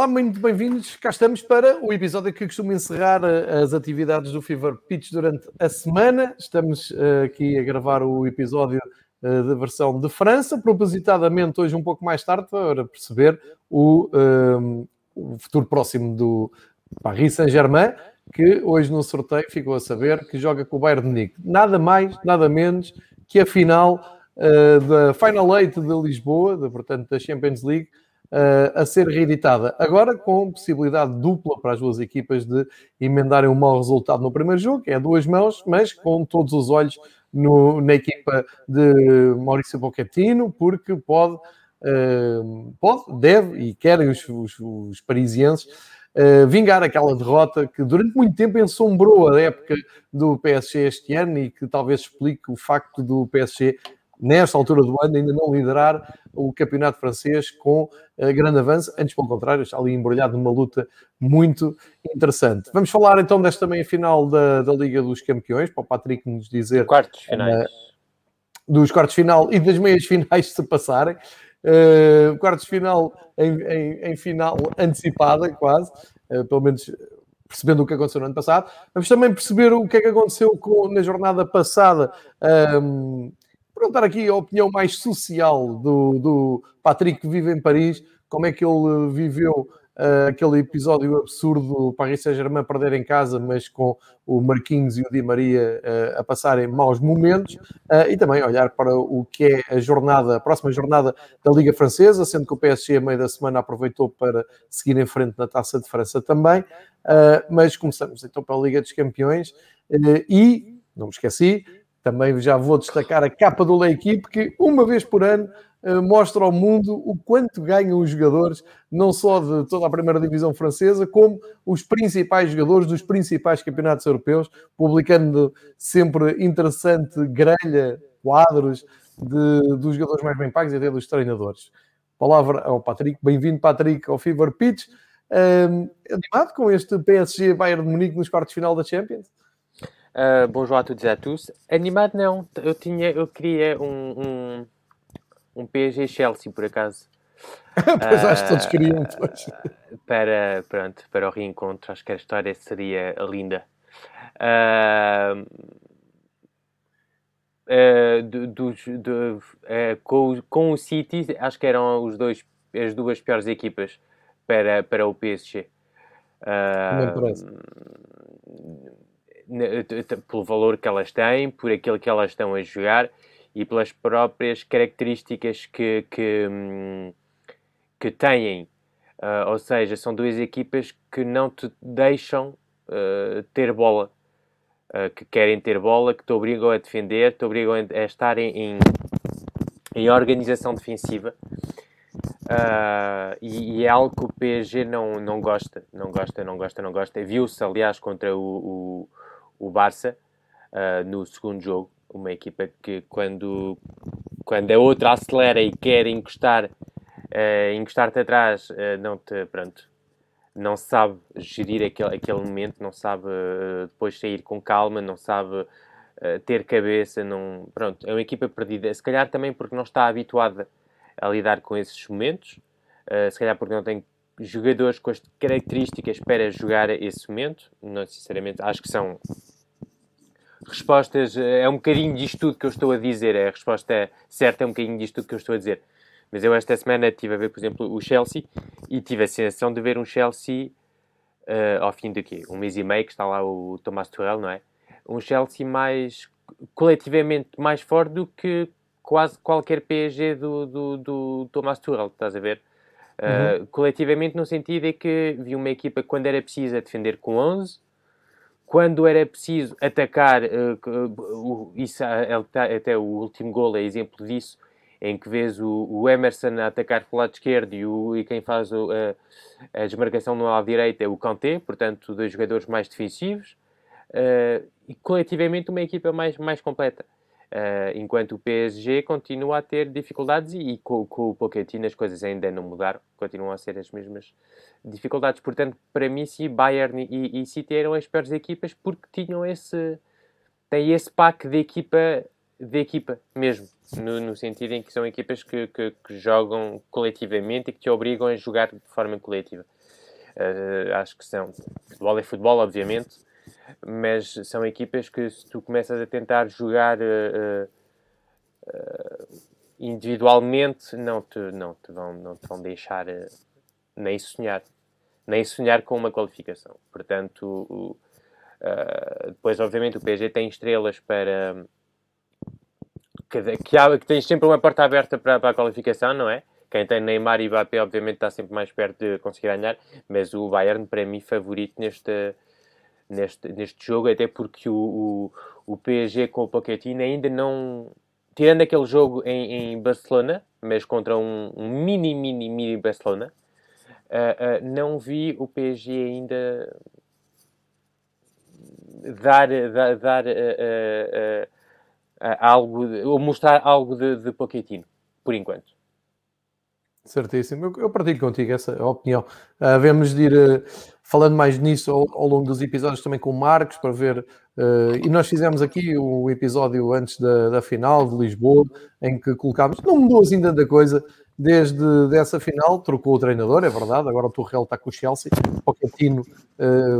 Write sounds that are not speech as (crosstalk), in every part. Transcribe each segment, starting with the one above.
Olá, muito bem-vindos. Cá estamos para o episódio que costuma encerrar eh, as atividades do Fever Pitch durante a semana. Estamos uh, aqui a gravar o episódio uh, da versão de França, propositadamente hoje um pouco mais tarde, para perceber o, uh, o futuro próximo do Paris Saint-Germain, que hoje no sorteio ficou a saber que joga com o Bayern de Munique. Nada mais, nada menos que a final da Final Eight de Lisboa, de, portanto da Champions League, uh, a ser reeditada. Agora com possibilidade dupla para as duas equipas de emendarem um mau resultado no primeiro jogo, que é duas mãos, mas com todos os olhos no, na equipa de Maurício Pochettino, porque pode, uh, pode deve e querem os, os, os parisienses Uh, vingar aquela derrota que durante muito tempo ensombrou a época do PSG este ano e que talvez explique o facto do PSG nesta altura do ano, ainda não liderar o campeonato francês com uh, grande avanço, antes pelo contrário, está ali embrulhado numa luta muito interessante. Vamos falar então desta meia final da, da Liga dos Campeões, para o Patrick nos dizer. Quartos finais. Uh, dos quartos final e das meias finais se passarem. Uh, quartos final em, em, em, final antecipada, quase, uh, pelo menos percebendo o que aconteceu no ano passado. Vamos também perceber o que é que aconteceu com, na jornada passada. Um, perguntar aqui a opinião mais social do, do Patrick, que vive em Paris, como é que ele viveu uh, aquele episódio absurdo do Paris Saint-Germain perder em casa, mas com o Marquinhos e o Di Maria uh, a passarem maus momentos, uh, e também olhar para o que é a jornada, a próxima jornada da Liga Francesa, sendo que o PSG a meio da semana aproveitou para seguir em frente na Taça de França também, mas começamos então pela Liga dos Campeões, e, não me esqueci, também já vou destacar a capa do L'Equipe, que uma vez por ano eh, mostra ao mundo o quanto ganham os jogadores, não só de toda a primeira divisão francesa, como os principais jogadores dos principais campeonatos europeus, publicando sempre interessante grelha, quadros de, dos jogadores mais bem pagos e até dos treinadores. Palavra ao Patrick. Bem-vindo, Patrick, ao Fever Pitch. Um, animado com este PSG Bayern de Munique nos quartos de final da Champions? Uh, bonjour a todos e a tous. Animado não, eu tinha, eu queria um, um, um PSG Chelsea por acaso. (laughs) pois uh, acho que todos queriam. Pois. (laughs) Para, pronto, para o reencontro, acho que a história seria linda. Uh, uh, do, do, com, com o City, acho que eram os dois, as duas piores equipas para, para o PSG. Uh, pelo valor que elas têm, por aquilo que elas estão a jogar e pelas próprias características que, que, hum, que têm. Uh, ou seja, são duas equipas que não te deixam uh, ter bola, uh, que querem ter bola, que te obrigam a defender, te obrigam a estar em, em organização defensiva. E, e, é algo que o PSG não, não gosta, não gosta, não gosta, não gosta. Viu-se, aliás, contra o, o Barça uh, no segundo jogo. Uma equipa que quando, quando a outra acelera e quer encostar, uh, encostar-te atrás, uh, não te, pronto, não sabe gerir aquele, aquele momento, não sabe depois sair com calma, não sabe ter cabeça, não, pronto, é uma equipa perdida. Se calhar também porque não está habituada a lidar com esses momentos, se calhar porque não tem jogadores com as características para jogar esse momento. Não, sinceramente, acho que são respostas. É um bocadinho disto tudo que eu estou a dizer. A resposta certa é um bocadinho disto tudo que eu estou a dizer. Mas eu esta semana estive a ver, por exemplo, o Chelsea e tive a sensação de ver um Chelsea uh, ao fim de quê? Um mês e meio que está lá o Tomás Tuchel, não é? Um Chelsea mais coletivamente mais forte do que quase qualquer PSG do, do, do Tomás Tuchel, estás a ver? Uhum. Uh, coletivamente, no sentido é que vi uma equipa quando era preciso a defender com 11, quando era preciso atacar, uh, uh, isso, até o último gol é exemplo disso, em que vês o, o Emerson a atacar pelo lado esquerdo e, o, e quem faz o, a desmarcação no lado direito é o Kanté, portanto, dois jogadores mais defensivos, e coletivamente uma equipa mais, mais completa. Uh, enquanto o PSG continua a ter dificuldades e, e com, com, o Pochettino as coisas ainda não mudaram, continuam a ser as mesmas dificuldades. Portanto, para mim, sim, Bayern e, e City eram as piores equipas porque tinham esse, têm esse pack de equipa, de equipa mesmo, no, no sentido em que são equipas que, que, que, jogam coletivamente e que te obrigam a jogar de forma coletiva. Uh, acho que são. Futebol é futebol, obviamente, mas são equipas que se tu começas a tentar jogar uh, uh, individualmente, não te, não, te vão, não te vão deixar nem sonhar. Nem sonhar com uma qualificação. Portanto, depois, obviamente, o PSG tem estrelas para. Que, que, há, que tens sempre uma porta aberta para, para a qualificação, não é? Quem tem Neymar e Mbappé, obviamente, está sempre mais perto de conseguir ganhar, mas o Bayern, para mim, favorito neste, neste, neste jogo, até porque o, o, o PSG com o Pochettino ainda não. Tirando aquele jogo em, em Barcelona, mas contra um, um, mini, mini, mini Barcelona, uh, uh, não vi o PSG ainda dar, dar, dar uh, algo, ou mostrar algo de, de Pochettino, por enquanto. Certíssimo, eu, eu partilho contigo essa opinião. Uh, vemos de ir uh, falando mais nisso ao, ao, longo dos episódios também com o Marcos para ver. Uh, e nós fizemos aqui o episódio antes da, da, final de Lisboa, em que colocámos, não mudou assim tanta coisa desde dessa final, trocou o treinador, é verdade. Agora o Torrell está com o Chelsea, o Pochettino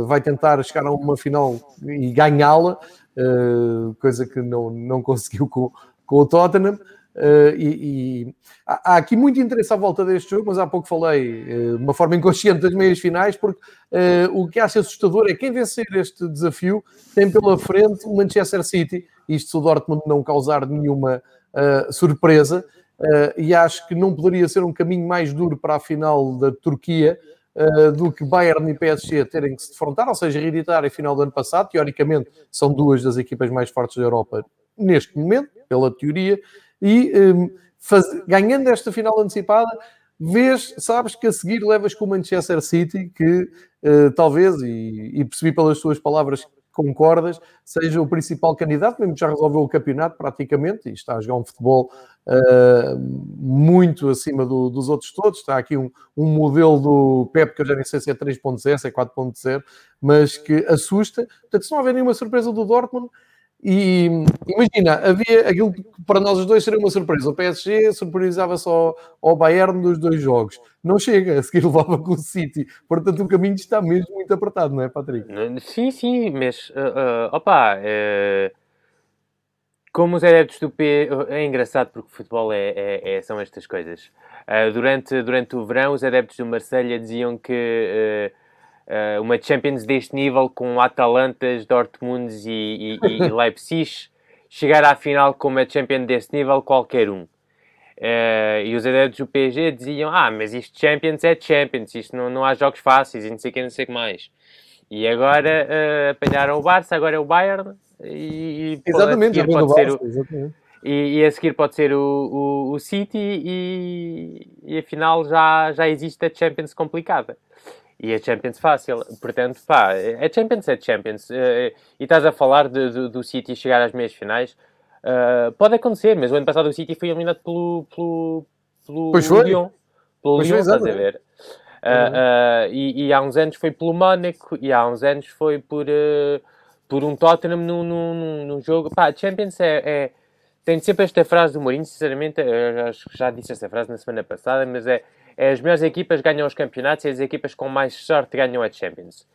vai tentar chegar a uma final e ganhá-la, coisa que não, não conseguiu com, com o Tottenham. Uh, e, e há, aqui muito interesse à volta deste jogo, mas há pouco falei uh, de uma forma inconsciente das meias finais, porque uh, o que acho assustador é quem vencer este desafio tem pela frente o Manchester City, isto se o Dortmund não causar nenhuma surpresa, e acho que não poderia ser um caminho mais duro para a final da Turquia. do que Bayern e PSG terem que se defrontar, ou seja, reeditar a final do ano passado. Teoricamente, são duas das equipas mais fortes da Europa neste momento, pela teoria, e um, faz, ganhando esta final antecipada, vês, sabes que a seguir levas com o Manchester City, que uh, talvez, e, e, percebi pelas suas palavras concordas, seja o principal candidato, mesmo que já resolveu o campeonato praticamente, e está a jogar um futebol uh, muito acima do, dos outros todos. Está aqui um, um modelo do Pep, que eu já nem sei se é 3.0, se é 4.0, mas que assusta. Portanto, se não houver nenhuma surpresa do Dortmund, e imagina, havia aquilo que para nós os dois seria uma surpresa. O PSG surprisava só ao Bayern dos dois jogos. Não chega, a seguir (laughs) levava com o City. Portanto, o caminho está mesmo muito apertado, não é, Patrick? Sim, sim, mas uh, uh, opa, uh, como os adeptos do P é engraçado porque o futebol é, é, é são estas coisas. Durante, durante o verão, os adeptos do Marselha diziam que uh, uma Champions deste nível com Atalantas, Dortmund e, e, e (laughs) Leipzig, chegar à final com uma Champions deste nível, qualquer um. Uh, e os adeptos do PSG diziam: Ah, mas isto Champions é Champions, isto não, não há jogos fáceis e não sei o que, não sei o que mais. E agora uh, apanharam o Barça, agora é o Bayern. E, exatamente, pode, pode ser Barça, o, exatamente. E, e, a seguir pode ser o, o, o City, e, e afinal já, já existe a Champions complicada e a Champions fácil. Portanto, pá, a Champions é Champions. Uh, e estás a falar de, de, do City chegar às meias finais. Uh, pode acontecer, mas o ano passado o City foi eliminado pelo, pelo, pelo pois foi. Lyon. Pelo pois Lyon, estás a ver? Uh, e, e, há uns anos foi pelo Mónaco e há uns anos foi por, por um Tottenham num, num, num jogo. Pá, Champions é, é, tem sempre esta frase do Mourinho, sinceramente, eu acho que já disse essa frase na semana passada, mas é as melhores equipas ganham os campeonatos e as equipas com mais sorte ganham a Champions.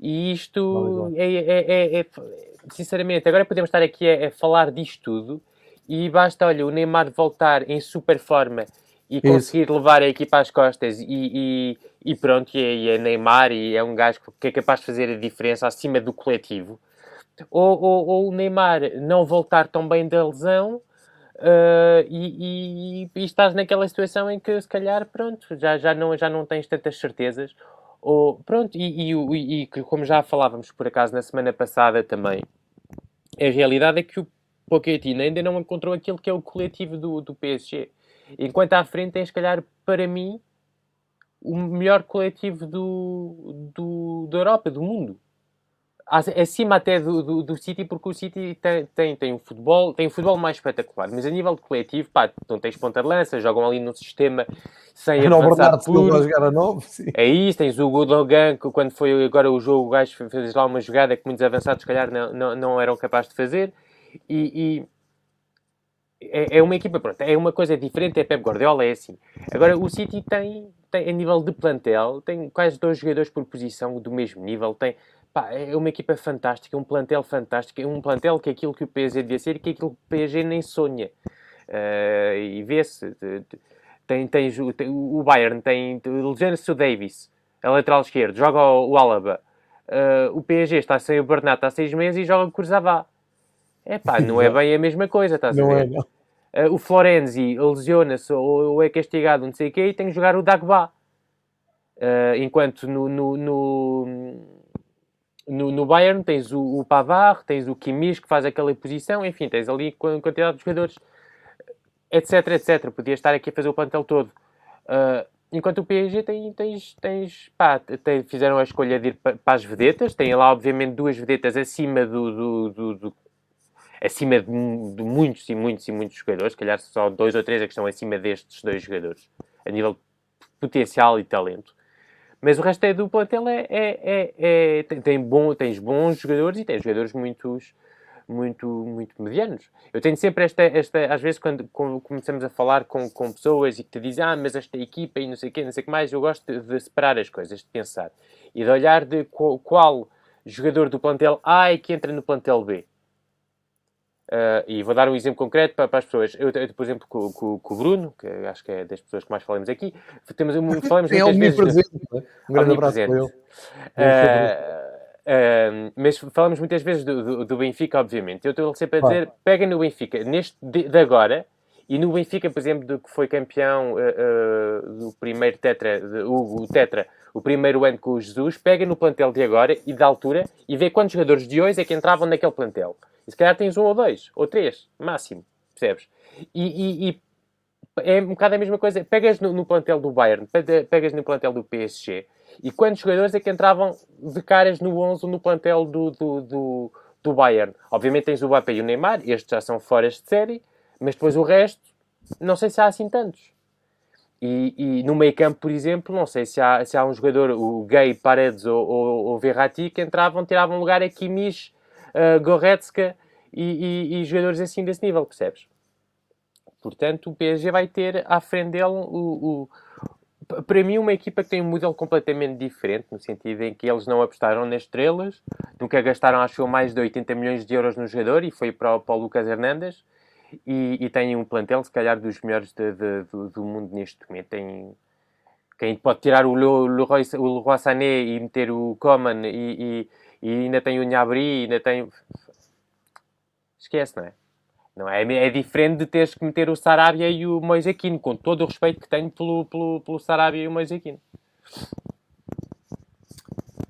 E isto é, é, é, é, sinceramente, agora podemos estar aqui a, a, falar disto tudo e basta, olha, o Neymar voltar em super forma e Isso. conseguir levar a equipa às costas e, e, e pronto, é, e é, Neymar e é um gajo que é capaz de fazer a diferença acima do coletivo. Ou, ou, ou o Neymar não voltar tão bem da lesão Uh, e, e, e, estás naquela situação em que se calhar pronto, já, já, não, já não tens tantas certezas. Ou, pronto, e, e, e, como já falávamos por acaso na semana passada também, a realidade é que o Pochettino ainda não encontrou aquilo que é o coletivo do, do PSG. Enquanto à frente tem, se calhar, para mim, o melhor coletivo do, do, da Europa, do mundo acima até do, do, do, City, porque o City tem, tem, tem um futebol, tem um futebol mais espetacular, mas a nível de coletivo, pá, não tens ponta de lança, jogam ali num sistema sem não, avançar puro. Jogar a novo, É isso, tens o Gudogan, que quando foi agora o jogo, o gajo fez lá uma jogada que muitos avançados, se calhar, não, não, não eram capazes de fazer, e, e é, é, uma equipa, pronto, é uma coisa diferente, é Pep Guardiola, é assim. Agora, o City tem tem, a nível de plantel, tem quase dois jogadores por posição do mesmo nível. Tem, pá, é uma equipa fantástica, um plantel fantástico, é um plantel que é aquilo que o PSG devia ser e que é aquilo que o PSG nem sonha. Uh, e vê-se, tem, tem, tem, o Bayern tem legiona-se o Davis, a lateral esquerdo, joga o, o Alaba. Uh, o PSG está sem o Bernat há seis meses e joga o Curzavá. É pá, não é bem a mesma coisa, estás não a ver? É, não. Uh, o Florenzi lesiona-se ou, ou, é castigado, não sei o quê, e tem que jogar o Dagba. Uh, enquanto no, no, no, no, no Bayern tens o, o tens o Kimmich que faz aquela posição, enfim, tens ali quantidade de jogadores, etc, etc. Podia estar aqui a fazer o plantel todo. Uh, enquanto o PSG tem, tens, tens, pá, tem, fizeram a escolha de ir para, para as vedetas, tem lá obviamente duas vedetas acima do, do, do, do acima de, de, muitos e muitos e muitos jogadores, se calhar só dois ou três é que estão acima destes dois jogadores, a nível potencial e talento. Mas o resto é do plantel é, é, é, tem, tem, bom, tens bons jogadores e tens jogadores muitos, muito, muito medianos. Eu tenho sempre esta, esta às vezes quando, quando começamos a falar com, com pessoas e que te dizem, ah, mas esta equipa e não sei o quê, não sei o que mais, eu gosto de, de separar as coisas, de pensar e de olhar de qual, qual jogador do plantel A é que entra no plantel B. Uh, e vou dar um exemplo concreto para, para as pessoas. Eu, eu, por exemplo, com, com, com, o Bruno, que acho que é das pessoas que mais falamos aqui, temos, (laughs) falamos é muitas vezes... Presente, de... Né? Um grande abraço para ele. Uh, uh, mas falamos muitas vezes do, do, do, Benfica, obviamente. Eu estou sempre a dizer, ah. pega no Benfica, neste de, de, agora, e no Benfica, por exemplo, do que foi campeão do primeiro tetra, de, o, o tetra, o primeiro ano com o Jesus, pega no plantel de agora e da altura e vê quantos jogadores de hoje é que entravam naquele plantel. E se calhar tens um ou dois, ou três, máximo, percebes? E, e, e é um bocado a mesma coisa. Pegas no, no, plantel do Bayern, pegas no plantel do PSG, e quantos jogadores é que entravam de caras no 11 no plantel do, do, do, do Bayern? Obviamente tens o Mbappé e o Neymar, estes já são fora de série, mas depois o resto, não sei se há assim tantos. E, e, no meio campo, por exemplo, não sei se há, se há um jogador, o Gay, Paredes ou, ou, ou Verratti, que entravam, tiravam lugar a Kimmich uh, Goretzka e, e, e, jogadores assim desse nível, percebes? Portanto, o PSG vai ter à frente dele o, o para mim, uma equipa que tem um modelo completamente diferente, no sentido em que eles não apostaram nas estrelas, nunca gastaram, acho mais de 80 milhões de euros no jogador, e foi para, para o Lucas Hernandes, e, e tem um plantel, se calhar, dos melhores de, de, do, do, mundo neste momento. Tem, quem pode tirar o Leroy, o Leroy Sané e meter o Coman e, e ainda tem o Nhabri, ainda tem. Esquece, não é? Não é? É diferente de teres que meter o Sarabia e o Moisequino, com todo o respeito que tenho pelo, pelo, pelo Sarabia e o Moisequino.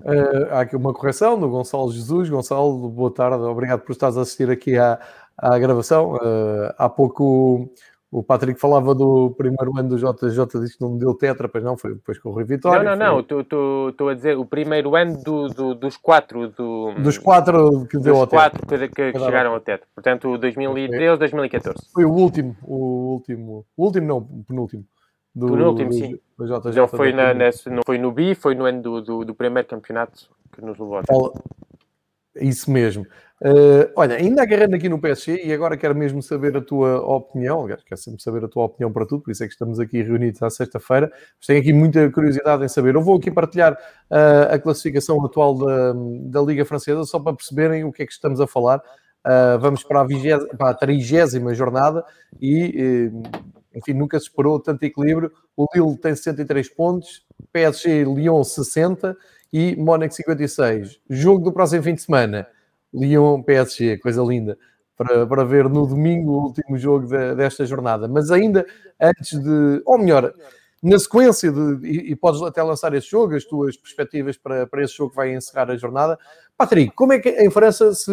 Uh, há aqui uma correção do Gonçalo Jesus. Gonçalo, boa tarde, obrigado por estares a assistir aqui à, à gravação. Uh, há pouco o Patrick falava do primeiro ano do JJ, disse que não deu tetra, pois não, foi depois com o Rui Vitória. Não, não, foi... não, estou a dizer o primeiro ano do, do, dos quatro. Do, dos quatro que deu ao quatro tetra. que, que, que chegaram ao tetra. Portanto, 2013, 2014. Foi o último, o último, o último não, o penúltimo. Do, penúltimo, do, sim. Do JJ, não, foi na, nesse, não foi no BI, foi no ano do, do, primeiro campeonato que nos levou ao Isso mesmo. Uh, olha, ainda agarrando aqui no PSG, e agora quero mesmo saber a tua opinião, quero sempre saber a tua opinião para tudo, por isso é que estamos aqui reunidos à sexta-feira, mas tenho aqui muita curiosidade em saber. Eu vou aqui partilhar uh, a classificação atual da, da Liga Francesa, só para perceberem o que é que estamos a falar. Uh, vamos para a, vigésima, para a 30 jornada e, enfim, nunca se esperou tanto equilíbrio. O Lille tem 63 pontos, PSG Lyon 60 e Mónaco 56. Jogo do próximo fim de semana. Lyon-PSG, coisa linda, para, para ver no domingo o último jogo de, desta jornada. Mas ainda antes de, ou melhor, na sequência de, e, e, podes até lançar esse jogo, as tuas perspectivas para, para esse jogo que vai encerrar a jornada. Patrick, como é que em França se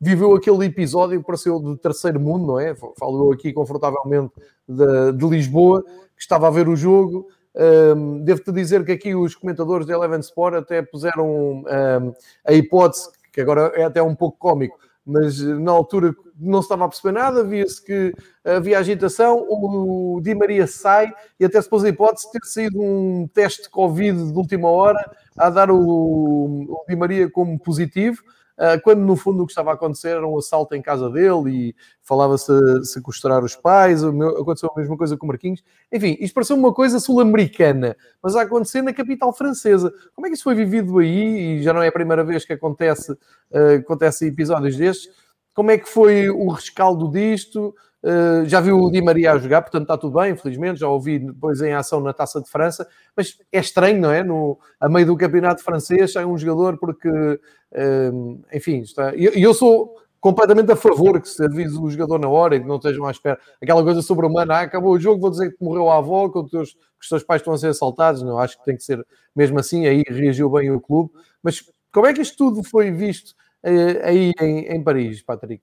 viveu aquele episódio que pareceu de terceiro mundo, não é? Falo aqui confortavelmente de, de Lisboa, que estava a ver o jogo. Um, Devo-te dizer que aqui os comentadores da Eleven Sport até puseram um, a hipótese que agora é até um pouco cómico, mas na altura não se estava a perceber nada, via-se que havia agitação, o Di Maria sai e até se pôs a hipótese de ter sido um teste de Covid de última hora a dar o, o Di Maria como positivo. Uh, quando no fundo o que estava a acontecer era um assalto em casa dele e falava-se sequestrar os pais, aconteceu a mesma coisa com o Marquinhos. Enfim, isto pareceu uma coisa sul-americana, mas a acontecer na capital francesa. Como é que isso foi vivido aí? E já não é a primeira vez que acontece, uh, acontece episódios destes. Como é que foi o rescaldo disto? Uh, já viu o Di Maria a jogar, portanto está tudo bem, infelizmente. Já ouvi depois em ação na Taça de França, mas é estranho, não é? No, a meio do campeonato francês sai um jogador porque, uh, enfim, está. E eu, eu, sou completamente a favor que se avise o jogador na hora e que não estejam à espera. Aquela coisa sobre-humana, ah, acabou o jogo, vou dizer que morreu a avó, que os, teus, que os teus pais estão a ser assaltados. Não, acho que tem que ser mesmo assim. Aí reagiu bem o clube. Mas como é que isto tudo foi visto uh, aí em, em Paris, Patrick?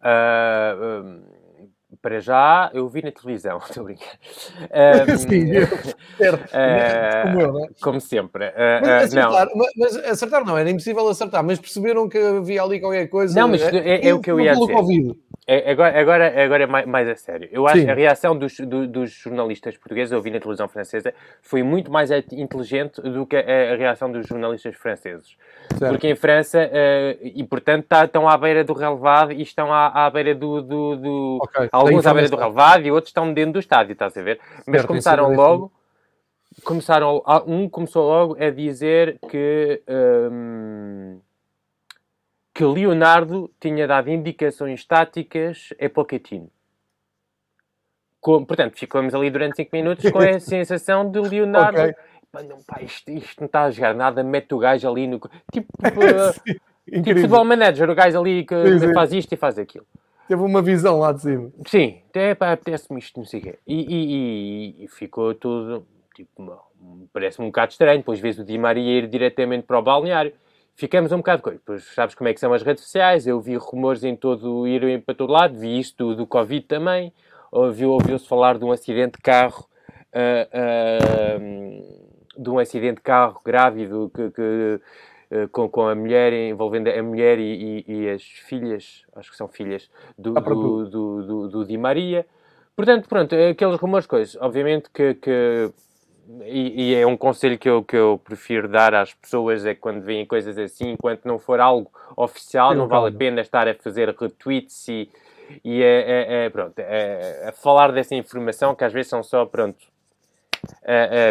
Uh, para já, eu vi na televisão, (laughs) estou a brincar. Um, (laughs) Sim, certo. (laughs) Uh, como eu, não é? Como sempre. Uh, mas, acertar, não. mas acertar não, era impossível acertar, mas perceberam que havia ali qualquer coisa. Não, mas é, é, é o que eu ia dizer. É, agora, agora, agora é mais, mais a sério. Eu acho Sim. que a reação dos, do, dos jornalistas portugueses, eu vi na televisão francesa, foi muito mais inteligente do que a, a reação dos jornalistas franceses. Certo. Porque em França, uh, e portanto, tá, estão à beira do relevado e estão à, à beira do. do, do okay. Alguns à beira do relevado e outros estão dentro do estádio, estás a ver? Mas certo, começaram logo. Começaram, um começou logo a dizer que. Um, que Leonardo tinha dado indicações táticas a Pochettino. Com, portanto, ficamos ali durante 5 minutos com a (laughs) sensação de Leonardo. Okay. Não, pá, isto, isto, não está a jogar nada, mete o gajo ali no. Tipo, (laughs) uh, tipo futebol manager, o gajo ali que sim, sim. faz isto e faz aquilo. Teve uma visão lá de cima. Sim, é pá, apetece-me isto, não sei o quê. E, e, e, e, ficou tudo. Tipo, parece-me um bocado estranho. Depois vês o Di Maria ir diretamente para o balneário ficamos um bocado com Pois sabes como é que são as redes sociais, eu vi rumores em todo, irem para todo lado, vi isto do, do Covid também, ouviu, ouviu-se falar de um acidente de carro, uh, uh, de um acidente de carro grávido que, que com, com a mulher, envolvendo a mulher e, e, e, as filhas, acho que são filhas, do, do, do, do, do Di Maria. Portanto, pronto, aqueles rumores, coisas. Obviamente que, que e, e, é um conselho que eu, que eu prefiro dar às pessoas é que quando veem coisas assim, enquanto não for algo oficial, não vale a pena estar a fazer retweets e, e a, a, a pronto, a, a, falar dessa informação que às vezes são só, pronto,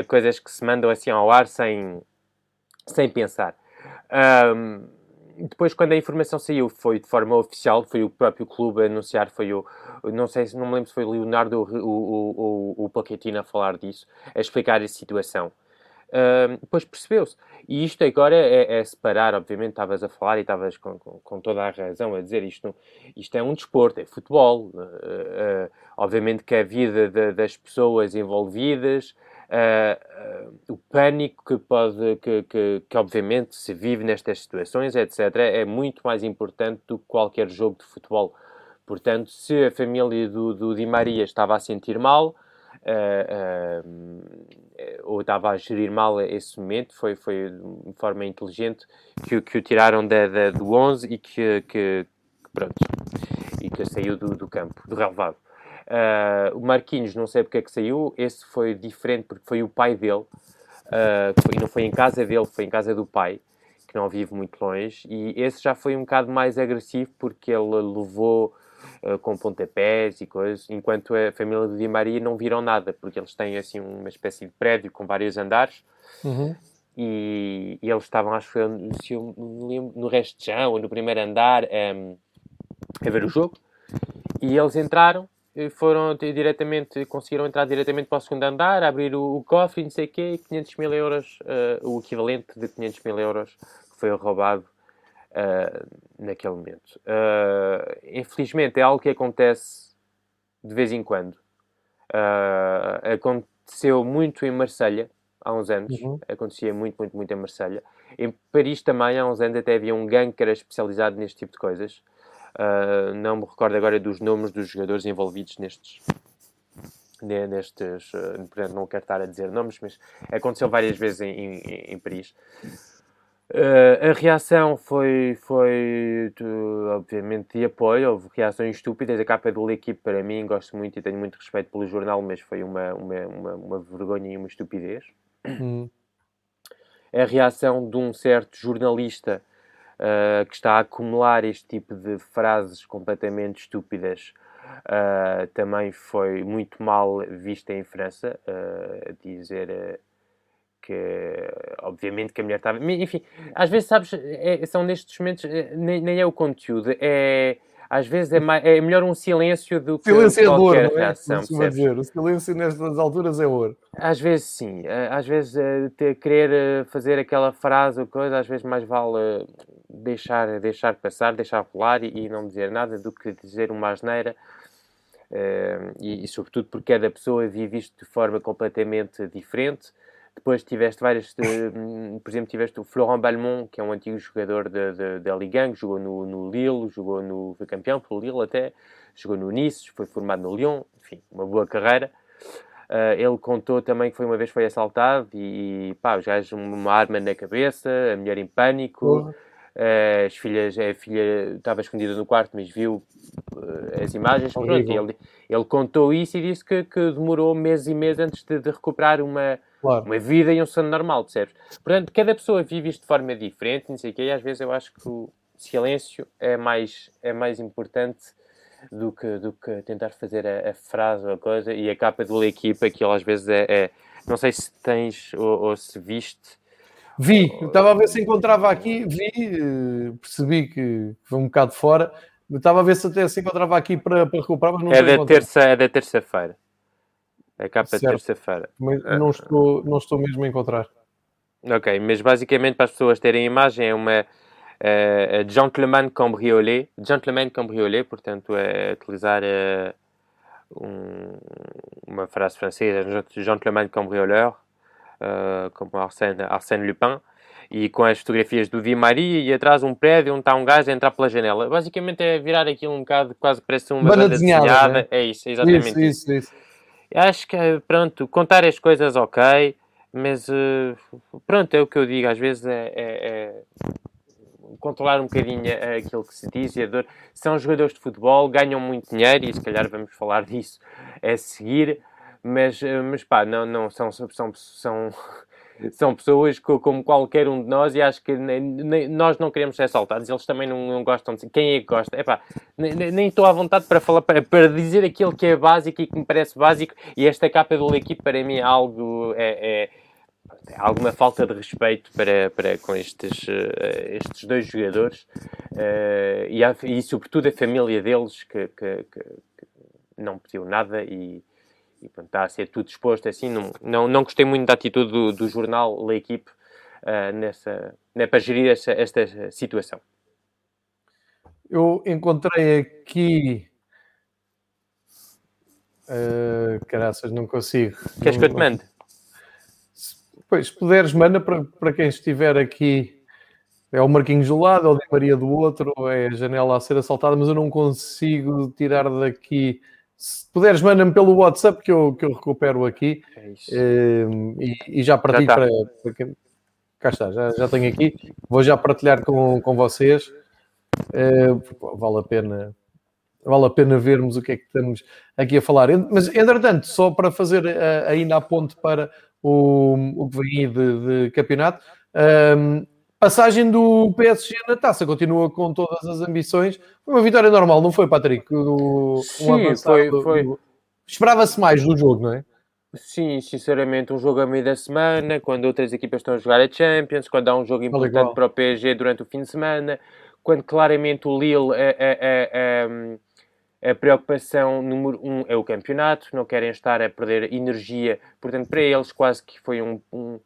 coisas que se mandam assim ao ar sem, sem pensar. Um, depois, quando a informação saiu, foi de forma oficial, foi o próprio clube a anunciar, foi o, não sei se não me lembro se foi o Leonardo ou o, o, o Pochettino a falar disso, a explicar a situação. Uh, depois percebeu-se. E isto agora é, é, separar, obviamente, estavas a falar e estavas com, com, com, toda a razão a dizer isto, isto é um desporto, é futebol. Uh, uh, obviamente que a vida de, das pessoas envolvidas, uh, o pânico que pode, que, que, que, obviamente se vive nestas situações, etc., é muito mais importante do que qualquer jogo de futebol. Portanto, se a família do, do Di Maria estava a sentir mal, Uh, uh, ou estava a gerir mal esse momento, foi, foi de forma inteligente que, que o tiraram da, da, do 11 e que, que, pronto, e que saiu do, do campo, do relevado. Uh, o Marquinhos, não sei porque é que saiu, esse foi diferente porque foi o pai dele, e não foi em casa dele, foi em casa do pai, que não vive muito longe, e esse já foi um bocado mais agressivo porque ele levou uh, com pontapés e coisas, enquanto a família do Di Maria não viram nada, porque eles têm assim uma espécie de prédio com vários andares. Uhum. E, e, eles estavam, acho que se eu me lembro, no resto de chão ou no primeiro andar um, a ver o jogo. E eles entraram foram diretamente, conseguiram entrar diretamente para o segundo andar, abrir o, o cofre, não sei o quê, 500 mil euros, uh, o equivalente de 500 mil euros que foi roubado uh, naquele momento. Uh, infelizmente é algo que acontece de vez em quando. aconteceu muito em Marselha há uns anos, uhum. acontecia muito, muito, muito em Marselha. Em Paris também, há uns anos, até havia um gangue que era especializado neste tipo de coisas. Uh, não me recordo agora dos nomes dos jogadores envolvidos nestes. Nestes, uh, portanto, não quero estar a dizer nomes, mas aconteceu várias vezes em, em, em Paris. Uh, a reação foi, foi obviamente, de apoio. Houve reações estúpidas. A capa do L'Equipe, para mim, gosto muito e tenho muito respeito pelo jornal, mas foi uma, uma, uma, uma vergonha e uma estupidez. Hum. A reação de um certo jornalista uh, que está a acumular este tipo de frases completamente estúpidas uh, também foi muito mal vista em França, uh, dizer que obviamente que a mulher estava. Enfim, às vezes sabes, é, são nestes momentos, nem, nem, é o conteúdo, é às vezes é, mais, é melhor um silêncio do que silêncio qualquer é ouro, reação. É? Dizer. O silêncio nestas alturas é ouro. Às vezes sim, às vezes ter, querer fazer aquela frase ou coisa, às vezes mais vale deixar, deixar passar, deixar rolar e, e não dizer nada do que dizer uma asneira. Uh, e, e, sobretudo porque cada pessoa vive isto de forma completamente diferente. Depois tiveste várias, de, por exemplo, tiveste o Florent Balmont, que é um antigo jogador da Ligue 1, jogou no, no, Lille, jogou no, foi campeão pelo Lille até, jogou no Nice, foi formado no Lyon, enfim, uma boa carreira. Uh, ele contou também que foi uma vez foi assaltado e, pá, os gajos uma arma na cabeça, a mulher em pânico. Uhum Uh, as filhas, a filha estava escondida no quarto, mas viu uh, as imagens. Pronto, ele, ele contou isso e disse que, que demorou meses e meses antes de, de recuperar uma, claro. uma vida e um sono normal, percebes? Portanto, cada pessoa vive isto de forma diferente, não sei o quê, e às vezes eu acho que o silêncio é mais, é mais importante do que, do que tentar fazer a, a frase ou a coisa. E a capa do equipa, aquilo às vezes é, é. não sei se tens ou, ou se viste Vi, estava a ver se encontrava aqui, vi, eh, percebi que foi um bocado fora. Estava a ver se até se encontrava aqui para, para recuperar, mas não é da terça É da terça-feira. É capa de terça-feira. Não estou, não estou mesmo a encontrar. Ok, mas basicamente para as pessoas terem imagem é uma uh, gentleman cambriolé. Gentleman cambriolé, portanto, é utilizar uh, um, uma frase francesa, gentleman cambrioleur como Arsène, Arsène Lupin, e com as fotografias do Di Maria e atrás um prédio onde está um gajo a entrar pela janela. Basicamente é virar aquilo um bocado, quase parece uma banda, banda desenhada. desenhada. Né? É isso, é exatamente isso. isso, isso. Acho que, pronto, contar as coisas ok, mas uh, pronto, é o que eu digo, às vezes é, é, é controlar um bocadinho aquilo que se diz e a dor. São jogadores de futebol, ganham muito dinheiro e se calhar vamos falar (laughs) disso a seguir mas, eh, mas pá, não, não são, são, são, são (laughs) pessoas como qualquer um de nós e acho que nós não queremos ser assaltados, eles também não, não gostam de quem é que gosta? Epá, nem, nem estou à vontade para falar, para, para dizer aquilo que é básico e que me parece básico e esta capa do equipe para mim é algo, é, é, é alguma falta de respeito para, para com estes, uh, estes dois jogadores uh, e, e sobretudo a família deles que, que, que não pediu nada e e pronto, está a ser tudo exposto assim. Não, não, não gostei muito da atitude do, do jornal La Equipe uh, nessa, né, para gerir esta, esta situação. Eu encontrei aqui. Uh, caraças, não consigo. Queres que eu te mande? Pois, se puderes, manda para, para quem estiver aqui. É o Marquinhos do lado, é o Di Maria do outro, é a janela a ser assaltada, mas eu não consigo tirar daqui se puderes, manda-me pelo WhatsApp que eu, que eu recupero aqui é uh, e, e, já partilho já para, para quem... Cá está, já, já tenho aqui. Vou já partilhar com, com vocês. Uh, vale a pena vale a pena vermos o que é que estamos aqui a falar. Mas, entretanto, só para fazer uh, ainda a ponte para o, o que vem aí de, de campeonato, um, Passagem do PSG na taça, continua com todas as ambições. Foi uma vitória normal, não foi, Patrick? Um Sim, foi. foi. Esperava-se mais do jogo, não é? Sim, sinceramente, um jogo a meio da semana, quando outras equipas estão a jogar a Champions, quando há um jogo importante para o PSG durante o fim de semana, quando claramente o Lille é, é, é, é a preocupação número um é o campeonato, não querem estar a perder energia, portanto, para eles quase que foi um, um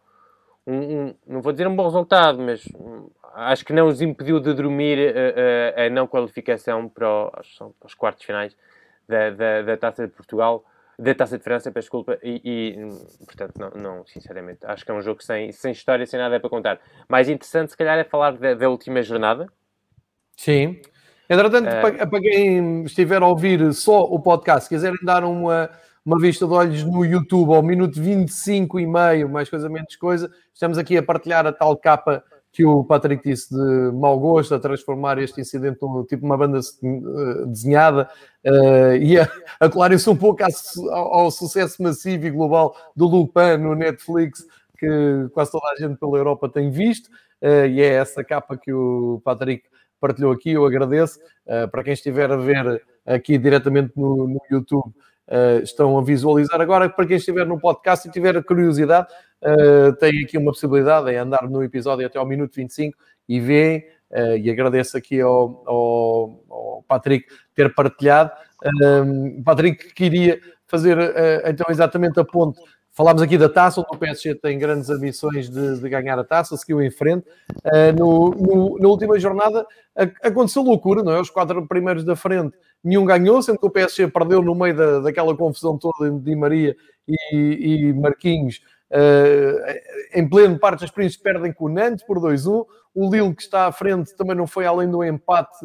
um, um, não vou dizer um bom resultado, mas um, acho que não os impediu de dormir a, a, a não qualificação para os, para os quartos finais da, da, da, Taça de Portugal, da Taça de França, peço desculpa, e, e, portanto, não, não, sinceramente, acho que é um jogo sem, sem história, sem nada para contar. Mais interessante, se calhar, é falar da, da última jornada. Sim. Entretanto, uh, para, para quem estiver a ouvir só o podcast, quiserem dar uma uma vista de olhos no YouTube ao minuto 25 e meio, mais coisa menos coisa. Estamos aqui a partilhar a tal capa que o Patrick disse de mau gosto, a transformar este incidente num tipo uma banda eh, desenhada uh, e a, a colarem-se um pouco ao, ao, sucesso massivo e global do Lupin no Netflix, que quase toda a gente pela Europa tem visto. uh, e é essa capa que o Patrick partilhou aqui, eu agradeço. Uh, para quem estiver a ver aqui diretamente no, no YouTube, uh, estão a visualizar. Agora, para quem estiver no podcast e tiver curiosidade, tem aqui uma possibilidade em andar no episódio até ao minuto 25 e veem, e agradeço aqui ao, ao, ao Patrick ter partilhado. Patrick queria fazer então exatamente a ponte Falámos aqui da taça, onde o PSG tem grandes ambições de, de ganhar a taça, seguiu em frente. Uh, no, no, na última jornada aconteceu loucura, não é? Os quatro primeiros da frente, nenhum ganhou, sendo que o PSG perdeu no meio da, daquela confusão toda de Di Maria e, e Marquinhos. Uh, em pleno parte dos príncipes perdem com o Nantes por 2-1. O Lille, que está à frente, também não foi além do empate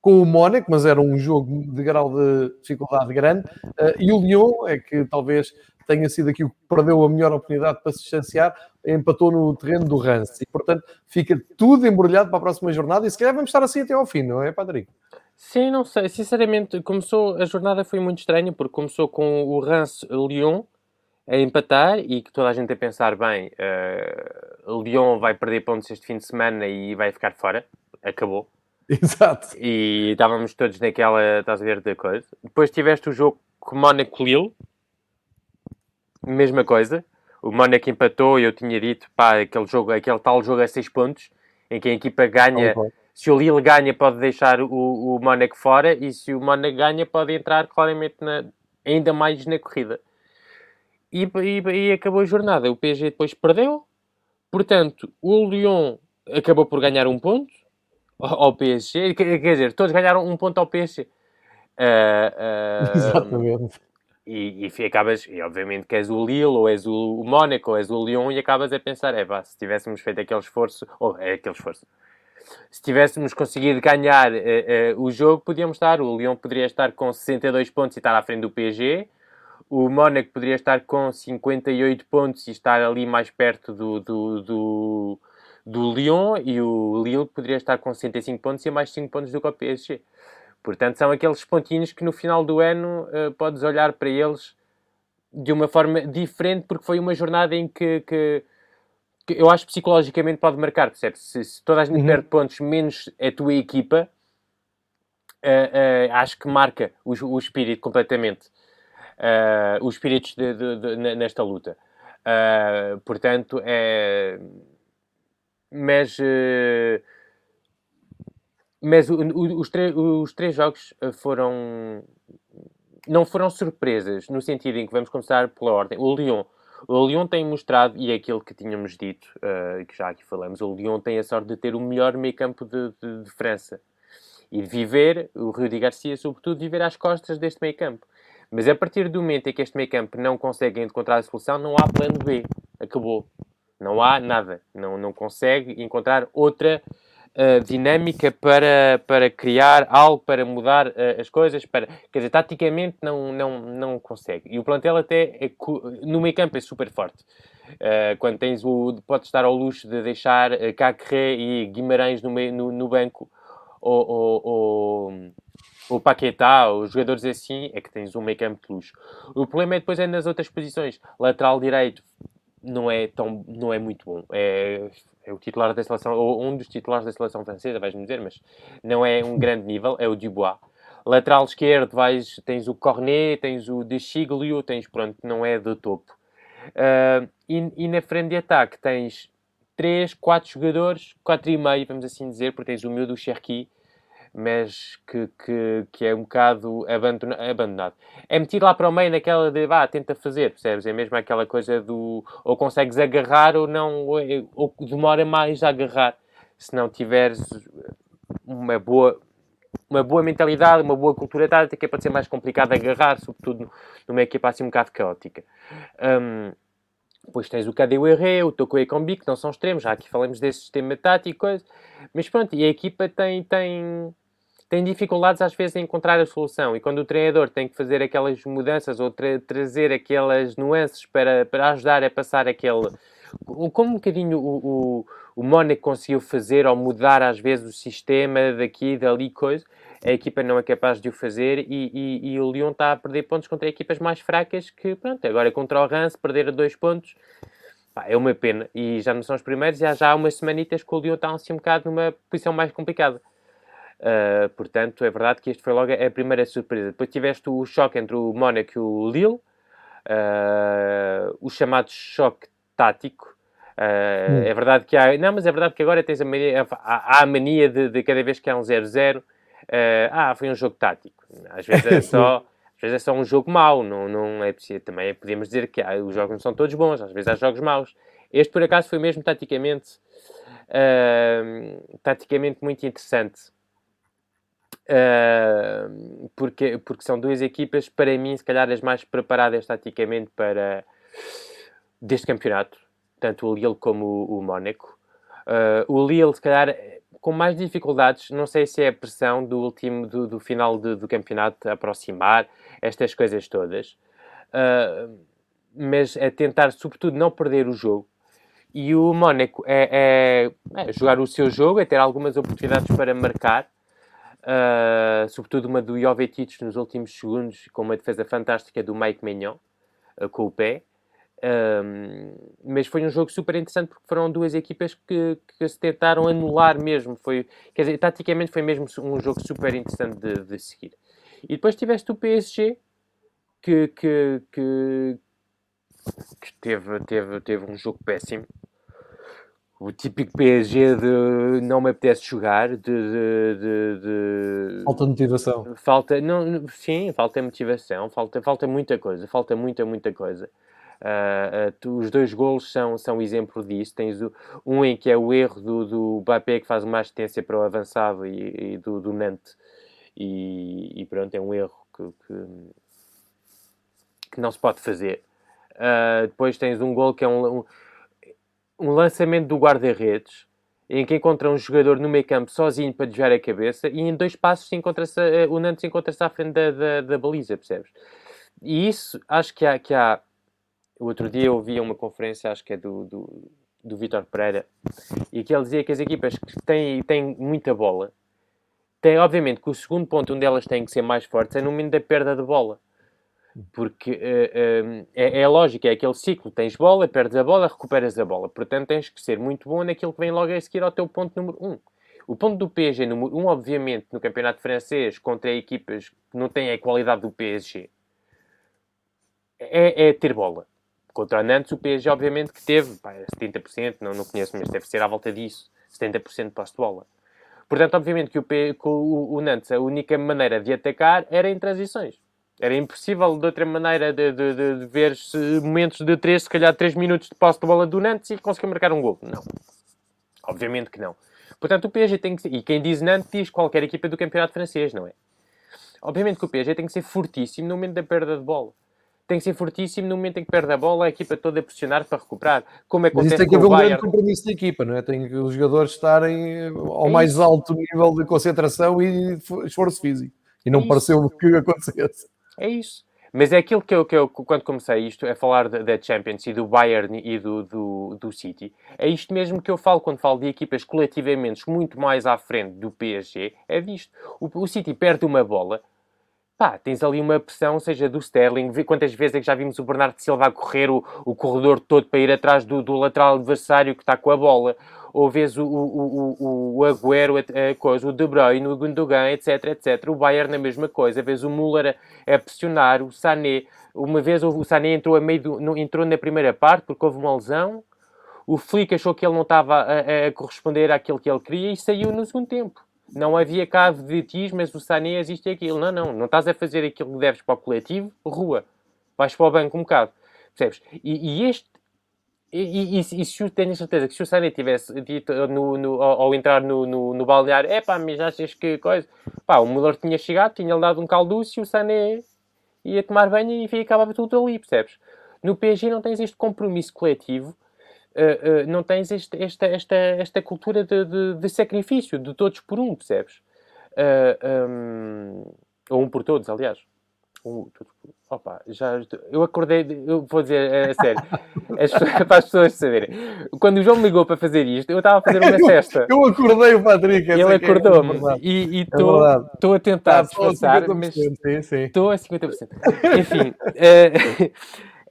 com o Mónaco, mas era um jogo de grau de dificuldade grande. Uh, e o Lyon é que talvez tenha sido aqui o que perdeu a melhor oportunidade para se distanciar, empatou no terreno do Rance. E, portanto, fica tudo embrulhado para a próxima jornada e se calhar vamos estar assim até ao fim, não é, Patrick? Sim, não sei. Sinceramente, começou, a jornada foi muito estranha, porque começou com o Rance Lyon a empatar e que toda a gente a pensar, bem, uh, Lyon vai perder pontos este fim de semana e vai ficar fora. Acabou. (laughs) Exato. E estávamos todos naquela, estás a ver, da coisa. Depois tiveste o jogo com Mónaco-Lille, mesma coisa. O Mónaco empatou e eu tinha dito, pá, aquele, jogo, aquele tal jogo a 6 pontos, em que a equipa ganha. Se o Lille ganha, pode deixar o, o Mónaco fora, e se o Mónaco ganha, pode entrar claramente na, ainda mais na corrida. E, e, e, acabou a jornada. O PSG depois perdeu. Portanto, o Lyon acabou por ganhar um ponto ao PSG. Quer dizer, todos ganharam um ponto ao PSG. Uh, uh, Exatamente e, e acabas, e obviamente que és o Lille, ou és o, o Mónaco, ou és o Lyon, e acabas a pensar, é pá, se tivéssemos feito aquele esforço, ou é aquele esforço, se tivéssemos conseguido ganhar uh, uh, o jogo, podíamos estar, o Lyon poderia estar com 62 pontos e estar à frente do PSG, o Mónaco poderia estar com 58 pontos e estar ali mais perto do, do, do, do Lyon, e o Lille poderia estar com 65 pontos e mais 5 pontos do que o PSG. Portanto, são aqueles pontinhos que no final do ano uh, podes olhar para eles de uma forma diferente, porque foi uma jornada em que, que, eu acho psicologicamente pode marcar, percebes? Se, se toda a gente uhum. perde pontos, menos a tua equipa, uh, uh, acho que marca o, o espírito completamente. Uh, os espíritos de, de, de, nesta luta. portanto, é. Mas mas o, o, os, os, três jogos eh, foram. Não foram surpresas, no sentido em que vamos começar pela ordem. O Lyon. O Lyon tem mostrado, e é aquilo que tínhamos dito, uh, que já aqui falamos, o Lyon tem a sorte de ter o melhor meio campo de, de, de França. E de viver, o Rio de Garcia, sobretudo, viver às costas deste meio campo. Mas a partir do momento em que este meio campo não consegue encontrar a solução, não há plano B. Acabou. Não há nada. Não, não consegue encontrar outra uh, dinâmica para, para criar algo, para mudar uh, as coisas, para, quer dizer, taticamente não, não, não consegue. E o plantel até é, no meio campo é super forte. Uh, quando tens o, podes estar ao luxo de deixar uh, Cacré e Guimarães no, meio, no, no banco ou, ou, ou, ou Paquetá, os jogadores assim, é que tens um meio campo de luxo. O problema é depois é nas outras posições. Lateral direito não é, tão, não é muito bom. É, é o titular da seleção, ou um dos titulares da seleção francesa, vais-me dizer, mas não é um (laughs) grande nível, é o Dubois. Lateral esquerdo, vais, tens o Cornet, tens o De Chiglio, tens, pronto, não é do topo. Uh, e, e, na frente de ataque tens 3, 4 jogadores, 4 e meio, vamos assim dizer, porque tens o meu do Cherki, mas que, que, que é um bocado abandonado. É metido lá para o meio naquela de, vá, tenta fazer, percebes? É mesmo aquela coisa do, ou consegues agarrar ou não, ou, é, ou demora mais a agarrar, se não tiveres uma boa, uma boa mentalidade, uma boa cultura tática, pode ser mais complicado agarrar, sobretudo numa equipa assim um bocado caótica. Um, depois tens o Kadewere, o Toko Ekombi, que não são extremos, já aqui falamos desse sistema tático, mas pronto, e a equipa tem, tem, tem dificuldades às vezes em encontrar a solução. E quando o treinador tem que fazer aquelas mudanças ou tra trazer aquelas nuances para, para ajudar a passar aquele. Como um bocadinho o, o, o Mónaco conseguiu fazer ou mudar às vezes o sistema daqui, dali, coisa a equipa não é capaz de o fazer e, e, e o Lyon está a perder pontos contra equipas mais fracas que, pronto, agora contra o Rance, perder a dois pontos, é uma pena. E já não são os primeiros, já, já há umas semanitas que o Lyon está assim um bocado numa posição mais complicada. Uh, portanto, é verdade que este foi logo a primeira surpresa. Depois tiveste o choque entre o Mónaco e o Lille, uh, o chamado choque tático. Uh, hum. É verdade que há. Não, mas é verdade que agora tens a mania, há, há a mania de, de, cada vez que há um 0-0, ah, foi um jogo tático. Às vezes é (laughs) só. Às vezes é só um jogo mau, não, não é preciso. Também podemos dizer que os jogos não são todos bons, às vezes há jogos maus. Este, por acaso, foi mesmo taticamente, uh, taticamente muito interessante. Uh, porque, porque são duas equipas, para mim, se calhar as mais preparadas taticamente para deste campeonato, tanto o Lille como o, o Mónaco. Uh, o Lille, se calhar, com mais dificuldades, não sei se é a pressão do último, do, do final do campeonato aproximar, estas coisas todas, uh, mas é tentar, sobretudo, não perder o jogo. E o Mónaco é, é, é, jogar o seu jogo, é ter algumas oportunidades para marcar, uh, sobretudo uma do Jovetic nos últimos segundos, com uma defesa fantástica do Mike Mignon, uh, com o pé. Um, mas foi um jogo super interessante porque foram duas equipas que, que, se tentaram anular mesmo. Foi, quer dizer, taticamente foi mesmo um jogo super interessante de, de seguir. E depois tiveste o PSG que, que, que, que teve, teve, teve um jogo péssimo. O típico PSG de não me apetece jogar, de, de, de, de... falta de motivação. Falta, não, sim, falta motivação, falta, falta muita coisa, falta muita, muita coisa. Uh, uh, tu, os dois golos são, são exemplo disso. Tens o, um em que é o erro do, do Mbappé que faz uma assistência para o avançado e, e do, do Nantes. E, e, pronto, é um erro que, que, que não se pode fazer. Uh, depois tens um gol que é um, um, um lançamento do guarda-redes em que encontra um jogador no meio campo sozinho para desviar a cabeça e em dois passos encontra o Nantes encontra-se à frente da, da, da, baliza, percebes? E isso acho que há, que há o outro dia eu ouvi uma conferência, acho que é do, do, do Vitor Pereira, e que ele dizia que as equipas que têm, têm muita bola têm, obviamente, que o segundo ponto onde elas têm que ser mais fortes é no momento da perda de bola. Porque uh, uh, é, é lógico, é aquele ciclo: tens bola, perdes a bola, recuperas a bola. Portanto, tens que ser muito bom naquilo que vem logo a seguir ao teu ponto número 1. Um. O ponto do PSG número 1, um, obviamente, no campeonato francês, contra equipas que não têm a qualidade do PSG, é, é ter bola. Contra o Nantes, o PSG, obviamente, que teve pá, 70%, não, não conheço, mas deve ser à volta disso, 70% de posse de bola. Portanto, obviamente que o, que o, o Nantes, a única maneira de atacar era em transições. Era impossível de outra maneira de, de, de, de ver momentos de 3, se calhar 3 minutos de posse de bola do Nantes e conseguir marcar um gol. Não. Obviamente que não. Portanto, o PSG tem que ser... E quem diz Nantes diz qualquer equipa do campeonato francês, não é? Obviamente que o PSG tem que ser fortíssimo no momento da perda de bola tem que ser fortíssimo no momento em que perde a bola, a equipa toda a pressionar para recuperar. Como é que Mas isso tem que haver um grande compromisso da equipa, não é? Tem que os jogadores estarem ao é mais alto nível de concentração e esforço físico. E não é pareceu que acontecesse. É isso. Mas é aquilo que eu, que eu quando comecei isto, a falar da Champions e do Bayern e do, do, do, City, é isto mesmo que eu falo quando falo de equipas coletivamente muito mais à frente do PSG, é disto. O, o City perde uma bola, pá, tens ali uma pressão, seja do Sterling, quantas vezes é que já vimos o Bernardo Silva a correr o, o corredor todo para ir atrás do, do lateral adversário que está com a bola, ou vês o, o, o, o Agüero, a, a coisa, o De Bruyne, o Gundogan, etc, etc. O Bayern a mesma coisa, vês o Müller a, a pressionar, o Sané, uma vez o, Sané entrou, a meio do, no, entrou na primeira parte porque houve uma lesão, o Flick achou que ele não estava a, a corresponder àquilo que ele queria e saiu no segundo tempo não havia cá vedetismo, mas o Sané existe aquilo. Não, não, não estás a fazer aquilo que deves para o coletivo, rua. Vais para o banco um bocado. Percebes? E, e este. E, e, e, se eu tenho certeza que se o Sané tivesse dito no, no, ao, ao, entrar no, no, no balneário, é pá, mas achas que coisa. Pá, o Müller tinha chegado, tinha-lhe dado um calduço e o Sané ia tomar banho e ficava tudo ali, percebes? No PSG não tens este compromisso coletivo uh, não tens este, esta, esta, esta cultura de, de, de, sacrifício, de todos por um, percebes? Uh, eh, um, ou um por todos, aliás. Um, opa, já, eu acordei, eu vou dizer a sério, as, (laughs) para as pessoas saberem. Quando o João me ligou para fazer isto, eu estava a fazer uma (laughs) cesta. eu acordei o Patrick. Ele acordou-me é e estou é a tentar disfarçar, mas estou a 50%. Enfim, uh,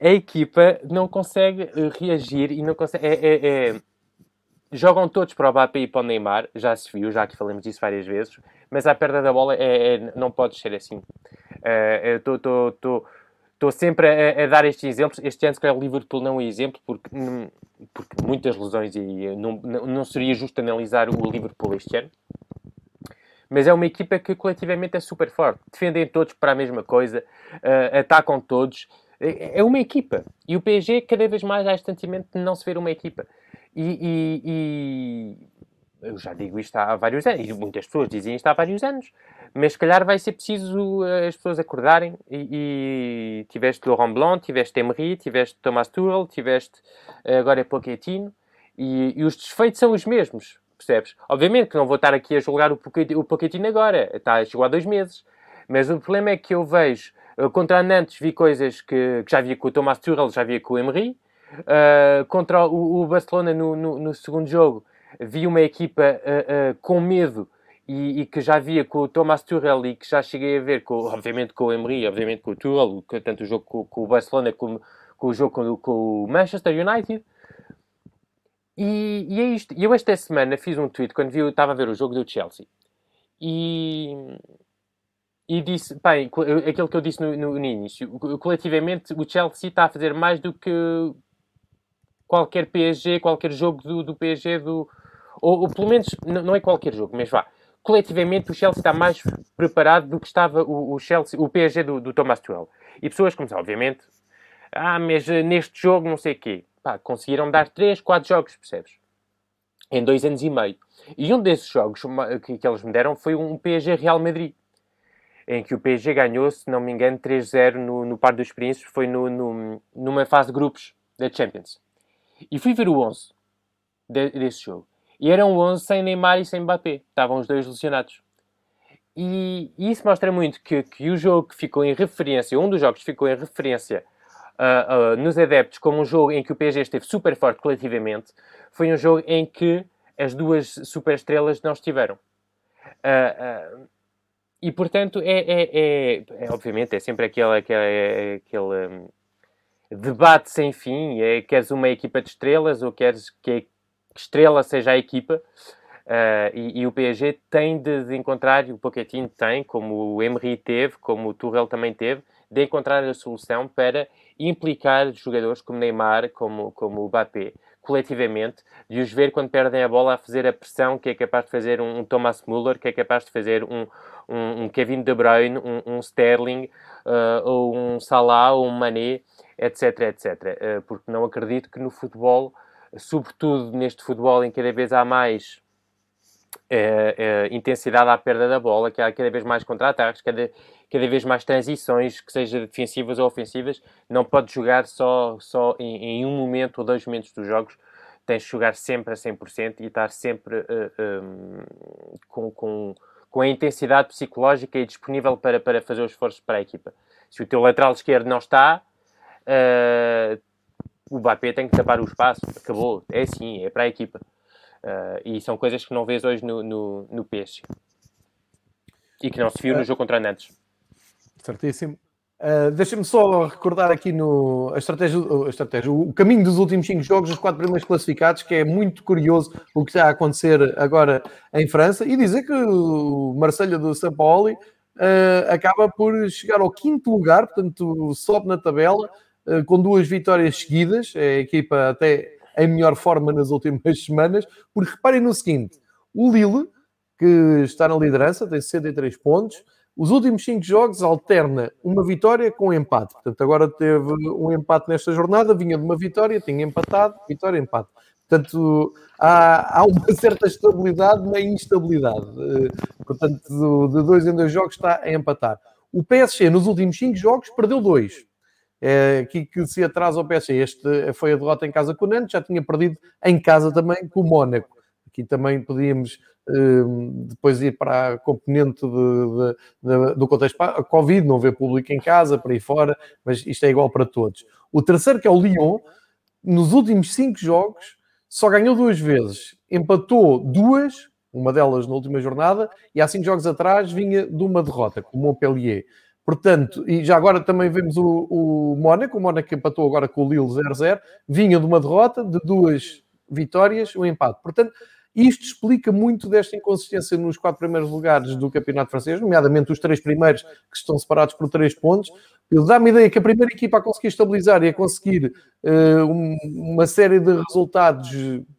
(laughs) a equipa não consegue eh, reagir e não consegue. É, é, é... Jogam todos para o Mbappé e para o Neymar, já se viu, já que falamos disso várias vezes, mas a perda da bola é, é não pode ser assim. Uh, Estou sempre a, a, dar estes exemplos. Este ano, se calhar, o Liverpool não é exemplo, porque, porque muitas lesões e não, não seria justo analisar o Liverpool este ano mas é uma equipa que coletivamente é super forte. Defendem todos para a mesma coisa, uh, atacam todos. É, é uma equipa. E o PSG, cada vez mais, há este sentimento de não se ver uma equipa. E, e, eu já digo isto há vários anos, e muitas pessoas dizem isto há vários anos, mas se calhar vai ser preciso eh, as pessoas acordarem. E, e tiveste Laurent Blanc, tiveste Emery, tiveste Thomas Tuchel, tiveste eh, agora Pochettino, e, e os defeitos são os mesmos percebes? Obviamente que não vou estar aqui a julgar o Pochettino agora, está, chegou há dois meses. Mas o problema é que eu vejo, uh, contra a Nantes vi coisas que, que já via com o Thomas Tuchel, já via com o Emery. Uh, contra o, o Barcelona no, no, no, segundo jogo, vi uma equipa uh, uh, com medo e, e, que já via com o Thomas Tuchel e que já cheguei a ver, com, obviamente com o Emery, obviamente com o Tuchel, tanto o jogo com, com o Barcelona como com o jogo com, com o Manchester United. E, e é isto. Eu esta semana fiz um tweet quando vi, estava a ver o jogo do Chelsea. E, e disse, bem, aquilo que eu disse no, no, no, início, coletivamente o Chelsea está a fazer mais do que qualquer PSG, qualquer jogo do, do PSG, do, ou, ou, pelo menos, não, é qualquer jogo, mas vá, coletivamente o Chelsea está mais preparado do que estava o, o Chelsea, o PSG do, do Thomas Tuchel. E pessoas começaram, obviamente, ah, mas neste jogo não sei o quê pá, conseguiram dar 3, 4 jogos, percebes? Em dois anos e meio. E um desses jogos que, que eles me deram foi um PSG Real Madrid, em que o PSG ganhou, se não me engano, 3-0 no, no Par dos Príncipes, foi no, no, numa fase de grupos da Champions. E fui ver o 11 de, desse jogo. E eram 11 sem Neymar e sem Mbappé. Estavam os dois lesionados. E, e isso mostra muito que, que o jogo que ficou em referência, um dos jogos que ficou em referência uh, uh, nos adeptos como um jogo em que o PSG esteve super forte coletivamente, foi um jogo em que as duas super estrelas não estiveram. Uh, e portanto, é, é, é, é, obviamente, é sempre aquele, aquele, aquele um, debate sem fim: é, queres uma equipa de estrelas ou queres que estrela seja a equipa? Uh, e, e, o PSG tem de, encontrar, e o Pochettino tem, como o Emery teve, como o Tuchel também teve, de encontrar a solução para implicar jogadores como Neymar, como, como o Mbappé, coletivamente, de os ver quando perdem a bola a fazer a pressão que é capaz de fazer um, um Thomas Müller, que é capaz de fazer um, um, um Kevin De Bruyne, um, Sterling, uh, ou um Salah, ou um Mané, etc, etc. Uh, porque não acredito que no futebol, sobretudo neste futebol em que cada vez há mais uh, intensidade à perda da bola, que há cada vez mais contra-ataques, cada, cada vez mais transições, que sejam defensivas ou ofensivas. Não pode jogar só, só em, em um momento ou dois momentos dos jogos. Tens de jogar sempre a 100% e estar sempre uh, eh, um, com, com, com a intensidade psicológica e disponível para, para fazer os esforços para a equipa. Se o teu lateral esquerdo não está, uh, o Mbappé tem que tapar o espaço. Acabou. É assim, é para a equipa. Uh, e são coisas que não vês hoje no, no, no PSG. E que não se viu no jogo contra Nantes. Certíssimo. Uh, Deixa-me só recordar aqui no, a, estratégia, a estratégia, o caminho dos últimos cinco jogos, os quatro primeiros classificados, que é muito curioso o que está a acontecer agora em França, e dizer que o Marselha do São Paulo uh, acaba por chegar ao quinto lugar, portanto sobe na tabela, com duas vitórias seguidas, a equipa até em melhor forma nas últimas (laughs) semanas, porque reparem no seguinte, o Lille, que está na liderança, tem 63 pontos, os últimos cinco jogos alterna uma vitória com um empate. Portanto, agora teve um empate nesta jornada, vinha de uma vitória, tinha empatado, vitória, empate. Portanto, há, há uma (laughs) certa estabilidade na instabilidade. Eh, portanto, de dois em dois jogos está a empatar. O PSG, nos últimos cinco jogos, perdeu dois. É aqui que se atrasa o PSG. Este foi a derrota em casa com o Nantes, já tinha perdido em casa também com o Mónaco. Aqui também podíamos Ehm, depois ir para a componente de, de, de, do contexto a Covid, não ver público em casa, para aí fora, mas isto é igual para todos. O terceiro, que é o Lyon, nos últimos cinco jogos, só ganhou duas vezes, empatou duas, uma delas na última jornada, e há cinco jogos atrás vinha de uma derrota, com o Montpellier. Portanto, e já agora também vemos o, o Mónaco, o Mónaco empatou agora com o Lille 0-0, vinha de uma derrota, de duas vitórias, um empate. Portanto, isto explica muito desta inconsistência nos quatro primeiros lugares do campeonato francês, nomeadamente os três primeiros que estão separados por três pontos. Ele dá-me a ideia que a primeira equipa a conseguir estabilizar e a conseguir uh, um, uma série de resultados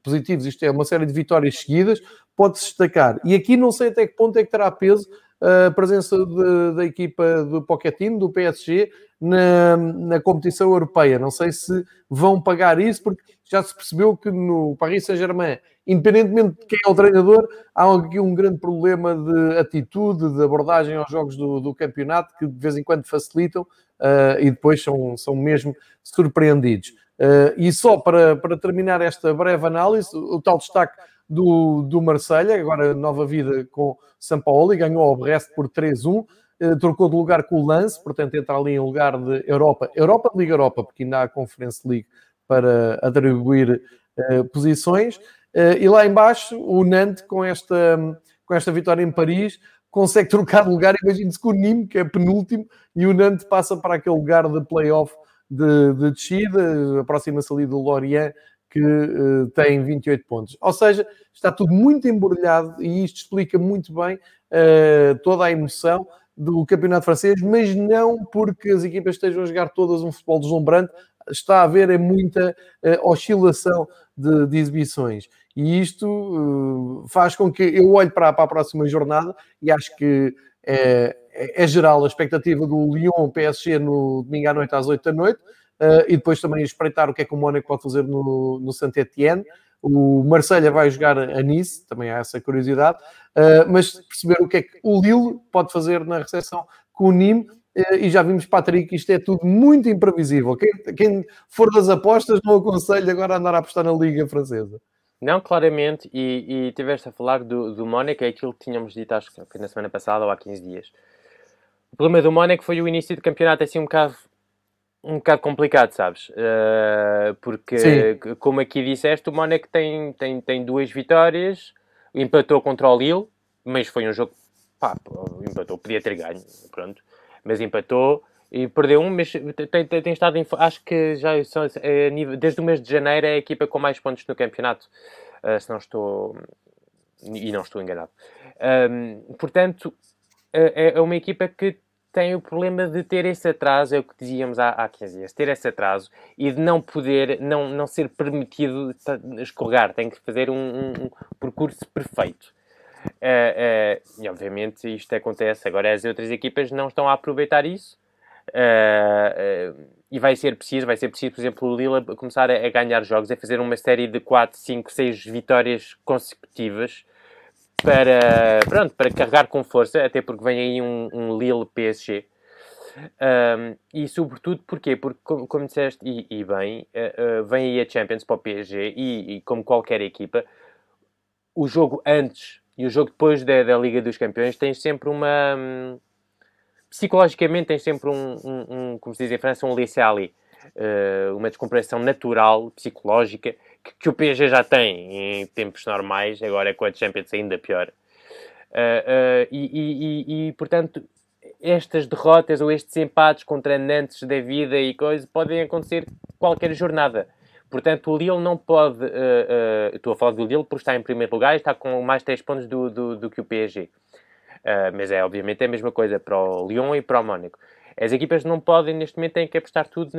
positivos, isto é, uma série de vitórias seguidas, pode-se destacar. E aqui não sei até que ponto é que terá peso a presença de, da equipa do Pochettino, do PSG, na, na competição europeia. Não sei se vão pagar isso, porque já se percebeu que no Paris Saint-Germain, independentemente de quem é o treinador, há aqui um grande problema de atitude, de abordagem aos jogos do, do campeonato, que de vez em quando facilitam uh, e depois são, são mesmo surpreendidos. Uh, e só para, para terminar esta breve análise, o, o tal destaque do, do Marselha, agora nova vida com São Paulo, e ganhou ao Brest por 3-1, eh, trocou de lugar com o Lance, portanto entra ali em lugar de Europa, Europa Liga Europa, porque ainda há a Conference League para atribuir eh, posições, eh, e lá embaixo o Nantes com esta, com esta vitória em Paris consegue trocar de lugar, imagine-se com o Nîmes, que é penúltimo, e o Nantes passa para aquele lugar de playoff de, de descida, aproxima-se ali do Lorient, que uh, tem 28 pontos. Ou seja, está tudo muito embrulhado e isto explica muito bem uh, toda a emoção do campeonato francês, mas não porque as equipas estejam a jogar todas um futebol deslumbrante, está a haver é muita uh, oscilação de, de, exibições. E isto faz com que eu olhe para, para, a próxima jornada e acho que é, é, geral a expectativa do Lyon PSG no domingo à noite às 8 da noite uh, e depois também espreitar o que é que o Mónaco pode fazer no, no Saint-Etienne. O Marselha vai jogar a Nice, também há essa curiosidade, uh, mas perceber o que é que o Lille pode fazer na recepção com o Nîmes, uh, e já vimos, Patrick, isto é tudo muito imprevisível. Quem, quem for das apostas, não aconselho agora a andar a apostar na Liga Francesa. Não, claramente, e, e tiveste a falar do, do Mónaco, é aquilo que tínhamos dito, acho que na semana passada ou há 15 dias. O problema do Mónaco foi o início do campeonato assim um bocado um bocado complicado, sabes? Uh, porque, Sim. como aqui disseste, o Mónaco tem, tem, tem duas vitórias, empatou contra o Lille, mas foi um jogo, pá, empatou, podia ter ganho, pronto, mas empatou e perdeu um, mas tem, tem, tem estado, em, acho que já são, é, desde o mês de janeiro é a equipa com mais pontos no campeonato, uh, se não estou, e não estou enganado. Um, portanto, é, é uma equipa que tem o problema de ter esse atraso, é o que dizíamos há, há 15 dias, ter esse atraso e de não poder, não, não ser permitido escorregar, tem que fazer um, um, um percurso perfeito. Uh, uh, e obviamente isto acontece, agora as outras equipas não estão a aproveitar isso. Uh, e vai ser preciso, vai ser preciso, por exemplo, o Lila começar a, a ganhar jogos, a fazer uma série de 4, 5, 6 vitórias consecutivas para, pronto, para carregar com força, até porque vem aí um, um Lille PSG. Um, e sobretudo porquê? Porque, como, como disseste, e, e bem, uh, uh, vem aí a Champions para o PSG e, e, como qualquer equipa, o jogo antes e o jogo depois da, da Liga dos Campeões tem sempre uma. Um, psicologicamente, tem sempre um, um, como se diz em França, um laissez-aller. Uh, uma descompressão natural, psicológica, que, o PSG já tem em tempos normais, agora é com a Champions ainda pior. Uh, uh, e, e, e, portanto, estas derrotas ou estes empates contra Nantes da vida e coisas podem acontecer qualquer jornada. Portanto, o Lille não pode. Uh, estou a falar do Lille por estar em primeiro lugar e está com mais 3 pontos do, do, do que o PSG. mas é obviamente a mesma coisa para o Lyon e para o Mónaco. As equipas não podem, neste momento, têm que apostar tudo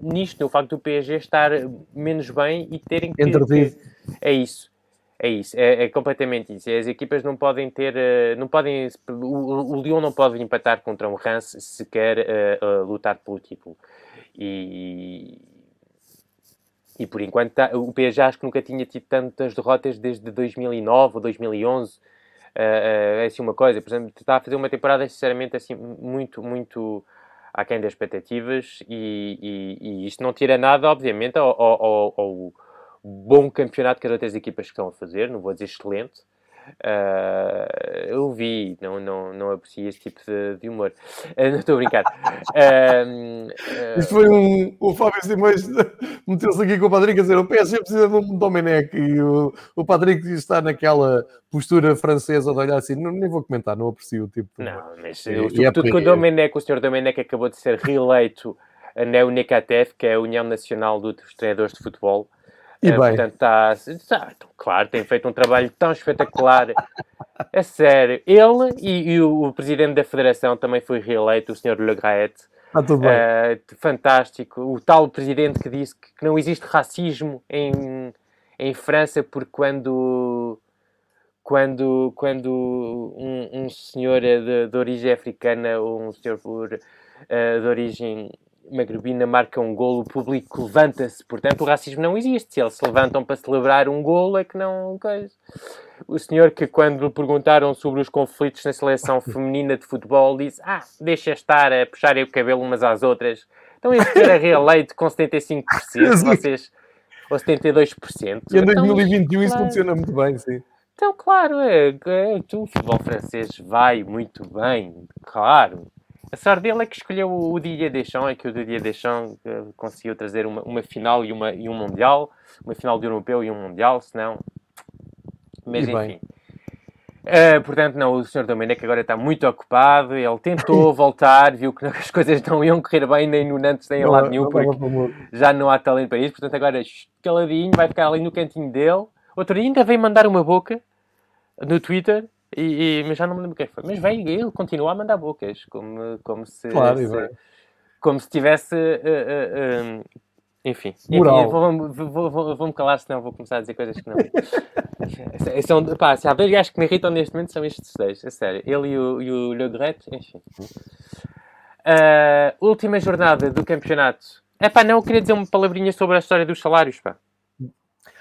nisto, no facto do PSG estar menos bem e terem que. Entretido. É isso. É isso, é, é, completamente isso. As equipas não podem ter, uh, não podem, o, o Lyon não pode empatar contra um Reims se quer uh, uh, lutar pelo título. E, e por enquanto tá, o PSG acho que nunca tinha tido tantas derrotas desde 2009 ou 2011 é assim uma coisa. Por exemplo, está a fazer uma temporada, sinceramente, assim, muito, muito aquém das expectativas e, e, e, isto não tira nada, obviamente, ao, ao, ao, bom campeonato que as outras equipas estão a fazer, não vou dizer excelente, Uh, eu vi, não, não, não aprecio esse tipo de, de humor. Uh, não estou a brincar. (laughs) Uh, Isto foi um. O Fábio Simões (laughs) meteu-se aqui com o Patrick a dizer: o PSG precisa de um Domenech e o, o Patrick está naquela postura francesa de olhar assim. Não, nem vou comentar, não aprecio o tipo de humor. Não, mas e, sobretudo é com o Domenech, o senhor Domenech acabou de ser reeleito na UNECATEF, que é a União Nacional dos Treinadores de Futebol. E bem. Portanto, está, está, claro, tem feito um trabalho tão espetacular. É sério. Ele e, e o, o, presidente da federação também foi reeleito, o Sr. Le Graet. Ah, tudo bem. Uh, fantástico. O tal presidente que disse que, que não existe racismo em, em França, porque quando quando, quando um, um senhor de, de, origem africana ou um senhor uh, de origem magrebina marca um golo, o público levanta-se. Portanto, o racismo não existe. Se eles se levantam para celebrar um golo, é que não. O senhor que, quando lhe perguntaram sobre os conflitos na seleção (laughs) feminina de futebol, disse: Ah, deixa estar a puxarem o cabelo umas às outras. Então, este era reeleito com 75%, vocês. Ou 72%. E em 2021 então, isso funciona muito bem, sim. Então, claro, é, é, o futebol francês vai muito bem, claro. A sorte dele é que escolheu o Didier Deschamps, é que o Didier Deschamps uh, conseguiu trazer uma, uma final e, uma, e um Mundial, uma final de Europeu e um Mundial, senão... Mas e enfim... Uh, portanto, não, o Sr. Domenico agora está muito ocupado. Ele tentou (laughs) voltar, viu que as coisas não iam correr bem nem no Nantes nem em lado nenhum, porque já não há talento para isso. Portanto, agora caladinho, vai ficar ali no cantinho dele. Outro dia ainda veio mandar uma boca no Twitter e, e, mas já não me lembro quem foi. Mas veio ele continua a mandar bocas, como, como se. Claro, se como se tivesse. Uh, uh, uh, enfim, vou-me vou, vou, vou calar, senão vou começar a dizer coisas que não. são, pá, se há dois gajos que me irritam neste momento, são estes dois, é sério. Ele e o, e o Le Gret, enfim. última jornada do campeonato. É pá, não, eu queria dizer uma palavrinha sobre a história dos salários, pá.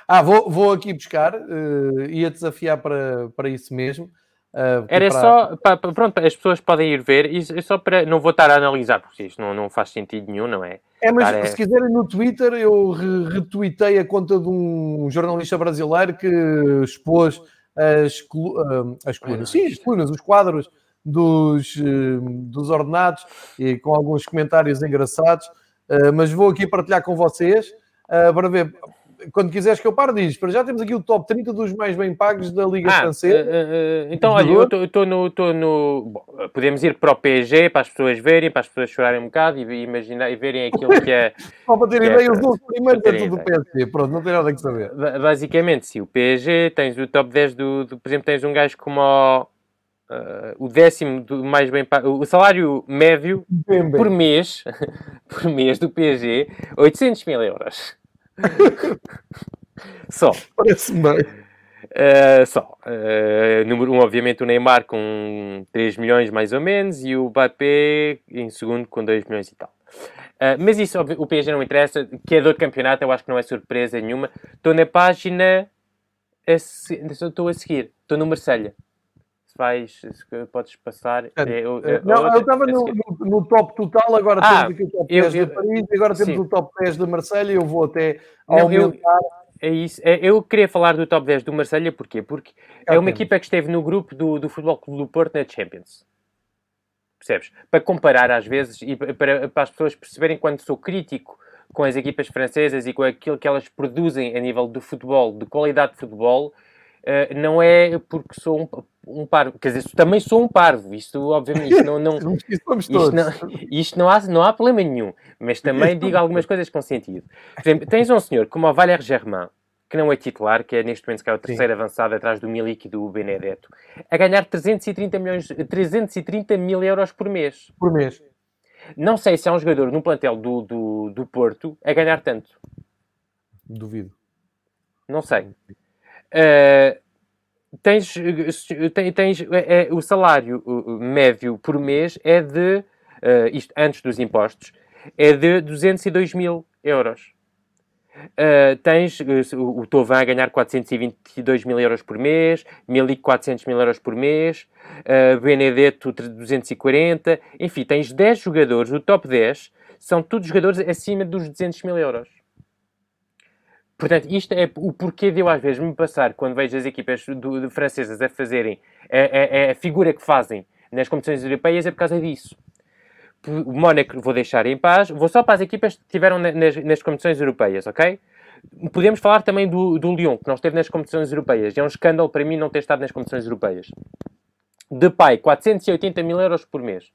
Ah, vou, vou aqui buscar, uh, ia desafiar para, para isso mesmo. Uh, Era para... só, pá, pronto, as pessoas podem ir ver, e é só para, não vou estar a analisar, porque isto não, não faz sentido nenhum, não é? É, mas Estar se é... quiserem no Twitter, eu re retuitei a conta de um jornalista brasileiro que expôs as, colu uh, as colunas, sim, as colunas, os quadros dos, uh, dos ordenados, e com alguns comentários engraçados, mas vou aqui partilhar com vocês para ver quando quiseres que eu pare, diz. Para já temos aqui o top 30 dos mais bem pagos da Liga ah, Francesa. Uh, uh, então, olha, eu estou no. Tô no bom, podemos ir para o PSG para as pessoas verem, para as pessoas chorarem um bocado e, imaginar, e verem aquilo que é. (laughs) Só para terem é ideia, os dois primeiros é tudo do PSG. Pronto, não tem nada que saber. Basicamente, sim, o PSG, tens o top 10 do. do por exemplo, tens um gajo como o. Uh, o décimo do mais bem pago, o salário médio bem, bem. por mês, (laughs) por mês do PSG, 800 mil euros. (laughs) só. Parece-me bem. Uh, só. Uh, número 1, um, obviamente, o Neymar com 3 milhões mais ou menos e o Mbappé em segundo com 2 milhões e tal. Uh, mas isso, o PSG não interessa. Que é de campeonato, eu acho que não é surpresa nenhuma. Estou na página. Estou a seguir. Estou no Marselha vais, se podes passar. É, eu, é, não, eu estava no, no, no, top total, agora ah, temos aqui o top 10 eu, de Paris, agora temos sim. o top 10 de Marselha e eu vou até aumentar. é isso. É, eu queria falar do top 10 do Marselha, porquê? Porque é, é uma equipa que esteve no grupo do, do Futebol Clube do Porto na Champions. Percebes? Para comparar às vezes e para, para as pessoas perceberem quando sou crítico com as equipas francesas e com aquilo que elas produzem a nível do futebol, de qualidade de futebol, Uh, não é porque sou um, um, parvo, quer dizer, também sou um parvo, isto obviamente isto não, não, (laughs) isto, não, (laughs) isto não, há, não há problema nenhum, mas também digo algumas coisas com sentido. Por exemplo, tens um senhor como o Valéry Germain, que não é titular, que é neste momento que é o terceiro Sim. avançado atrás do Milik e do Benedetto, a ganhar 330, milhões, 330 mil euros por mês. Por mês. Não sei se há um jogador no plantel do, do, do Porto a ganhar tanto. Duvido. Não sei. Uh, tens, tens é, é, o salário médio por mês é de, uh, isto antes dos impostos, é de 202 mil euros. Uh, tens o, o Tovan a ganhar 422 mil euros por mês, 1.400 mil euros por mês, uh, Benedetto 240, enfim, tens 10 jogadores, o top 10 são todos jogadores acima dos 200 mil euros. Portanto, isto é o porquê de eu às vezes me passar, quando vejo as equipas do, do francesas a fazerem a, a, a, figura que fazem nas competições europeias, é por causa disso. O Mónaco vou deixar em paz, vou só para as equipas que estiveram nas, nas competições europeias, ok? Podemos falar também do, do Lyon, que não esteve nas competições europeias. É um escândalo para mim não ter estado nas competições europeias. Depay, 480 mil euros por mês.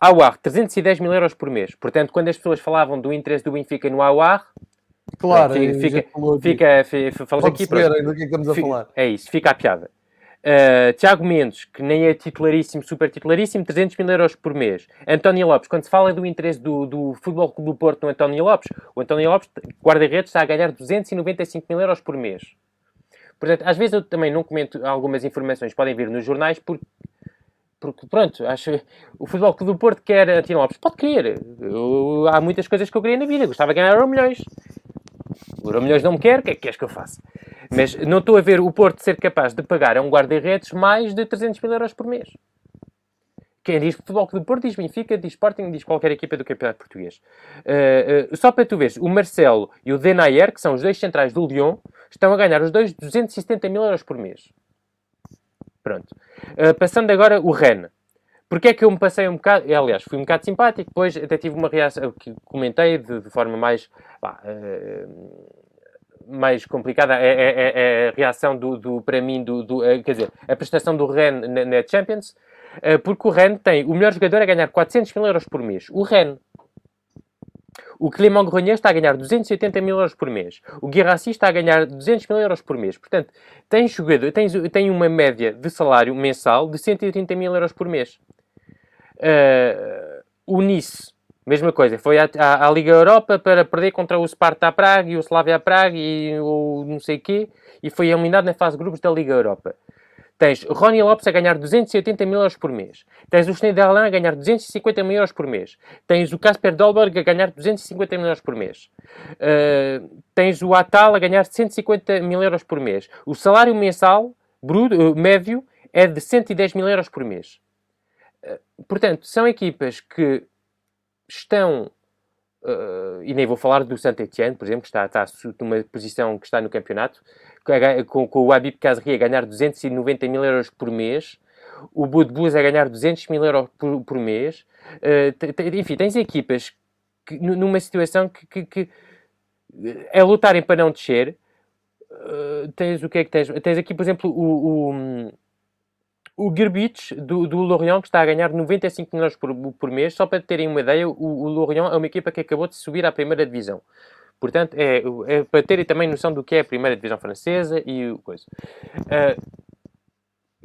Awar, 310 mil euros por mês. Portanto, quando as pessoas falavam do interesse do Benfica no Awar, claro, fica, fica, fica, falamos aqui para do que é que estamos a falar. É isso, fica a piada. Uh, Tiago Mendes, que nem é titularíssimo, super titularíssimo, 300 mil euros por mês. António Lopes, quando se fala do interesse do, do Futebol Clube do Porto no António Lopes, o António Lopes, guarda-redes, está a ganhar 295 mil euros por mês. Portanto, às vezes eu também não comento algumas informações podem vir nos jornais porque, porque pronto, acho o Futebol Clube do Porto quer Antino Lopes. Pode querer. Eu, há muitas coisas que eu queria na vida. Gostava de ganhar euro milhões. O euro milhões não me quer, o que é que queres que eu faça? Mas não estou a ver o Porto ser capaz de pagar a um guarda-redes mais de 300 mil euros por mês. Quem diz Futebol do Porto diz Benfica, diz Sporting, diz qualquer equipa do Campeonato Português. Uh, uh, só para tu veres, o Marcelo e o Denayer, que são os dois centrais do Lyon, estão a ganhar os dois 270 mil euros por mês. Pronto. Uh, passando agora o Ren. Porquê é que eu me passei um bocado... Aliás, fui um bocado simpático, depois até tive uma reação que comentei de, de forma mais... Bah, mais complicada é, é, é, é, a reação do, do para mim, do, do, quer dizer, a prestação do Ren na, na Champions, eh, porque o Rennes tem o melhor jogador a ganhar 400 mil euros por mês. O Rennes. O Clément Grenier está a ganhar 280 mil euros por mês. O Guirassi está a ganhar 200 mil euros por mês. Portanto, tem, jogador, tem, tem uma média de salário mensal de 130 mil euros por mês. Uh, o Nice, mesma coisa. Foi à, à, à, Liga Europa para perder contra o Sparta Praga e o Slavia Praga e o não sei quê. E foi eliminado na fase de grupos da Liga Europa. Tens Ronnie Lopes a ganhar 280 mil euros por mês. Tens o Schneiderlin a ganhar 250 mil euros por mês. Tens o Casper Dolberg a ganhar 250 mil euros por mês. Uh, tens o Atal a ganhar 150 mil euros por mês. O salário mensal bruto, uh, médio é de 110 mil euros por mês. Portanto, são equipas que estão Uh, e nem vou falar do Saint-Etienne, por exemplo, que está, está numa posição que está no campeonato, com, com o Habib Kazri a ganhar 290 mil euros por mês, o Budbus a ganhar 200 mil euros por, por mês. Uh, enfim, tens equipas que, numa situação que, que, que, é lutarem para não descer. Uh, tens o que é que tens? Tens aqui, por exemplo, o, o o Gerbich, do, do Lorient, que está a ganhar 95 milhões por, por mês, só para terem uma ideia, o, o Lorient é uma equipa que acabou de subir à primeira divisão. Portanto, é, é para terem também noção do que é a primeira divisão francesa e coisa. Uh,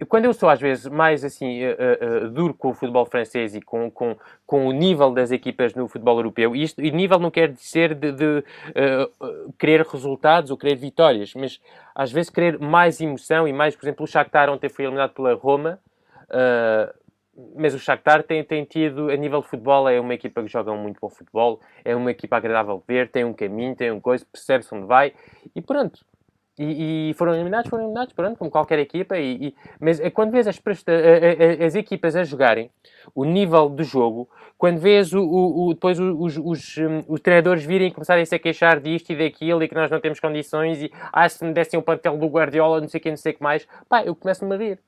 quando eu sou às vezes mais assim uh, uh, duro com o futebol francês e com, com, com o nível das equipas no futebol europeu, e, isto, e nível não quer dizer de, de uh, querer resultados ou querer vitórias, mas às vezes querer mais emoção e mais, por exemplo, o Shakhtar ontem foi eliminado pela Roma, mas o Shakhtar tem, tem tido, a nível de futebol, é uma equipa que joga muito bom futebol, é uma equipa agradável de ver, tem um caminho, tem um coisa, percebe-se onde vai, e pronto, e, e, foram eliminados, foram eliminados, pronto, como qualquer equipa. E, e mas é quando vês as, presta, as equipas a jogarem, o nível do jogo, quando vês o, o, o depois os, os, hum, os, treinadores virem e começarem -se a queixar disto e daquilo e que nós não temos condições e ah, se me dessem o plantel do Guardiola, não sei o que, não sei o que mais, pá, eu começo-me a rir.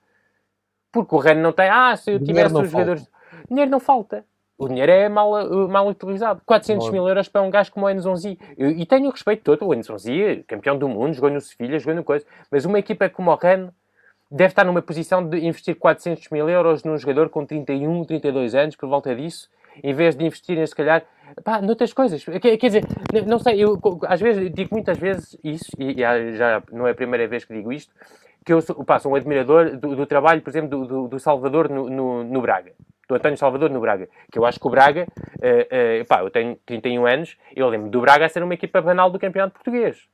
Porque o Ren não tem, ah, se eu tivesse os jogadores. Dinheiro não falta. O dinheiro é mal, uh, mal utilizado. 400 mil euros para um gajo como o Enzonzi. E tenho o respeito todo. O Enzonzi, campeão do mundo, jogou no Sevilha, jogou no coisa. Mas uma equipa como o Rennes deve estar numa posição de investir 400 mil euros num jogador com 31, 32 anos, por volta disso, em vez de investirem, se calhar, pá, noutras coisas. Quer, quer dizer, não sei, eu às vezes, digo muitas vezes isso, e já não é a primeira vez que digo isto, que eu sou, pá, sou um admirador do, do trabalho, por exemplo, do, do, do Salvador no, no, no Braga do António Salvador no Braga. Que eu acho que o Braga, uh, uh, pá, eu tenho 31 anos, eu lembro do Braga a ser uma equipa banal do campeonato português.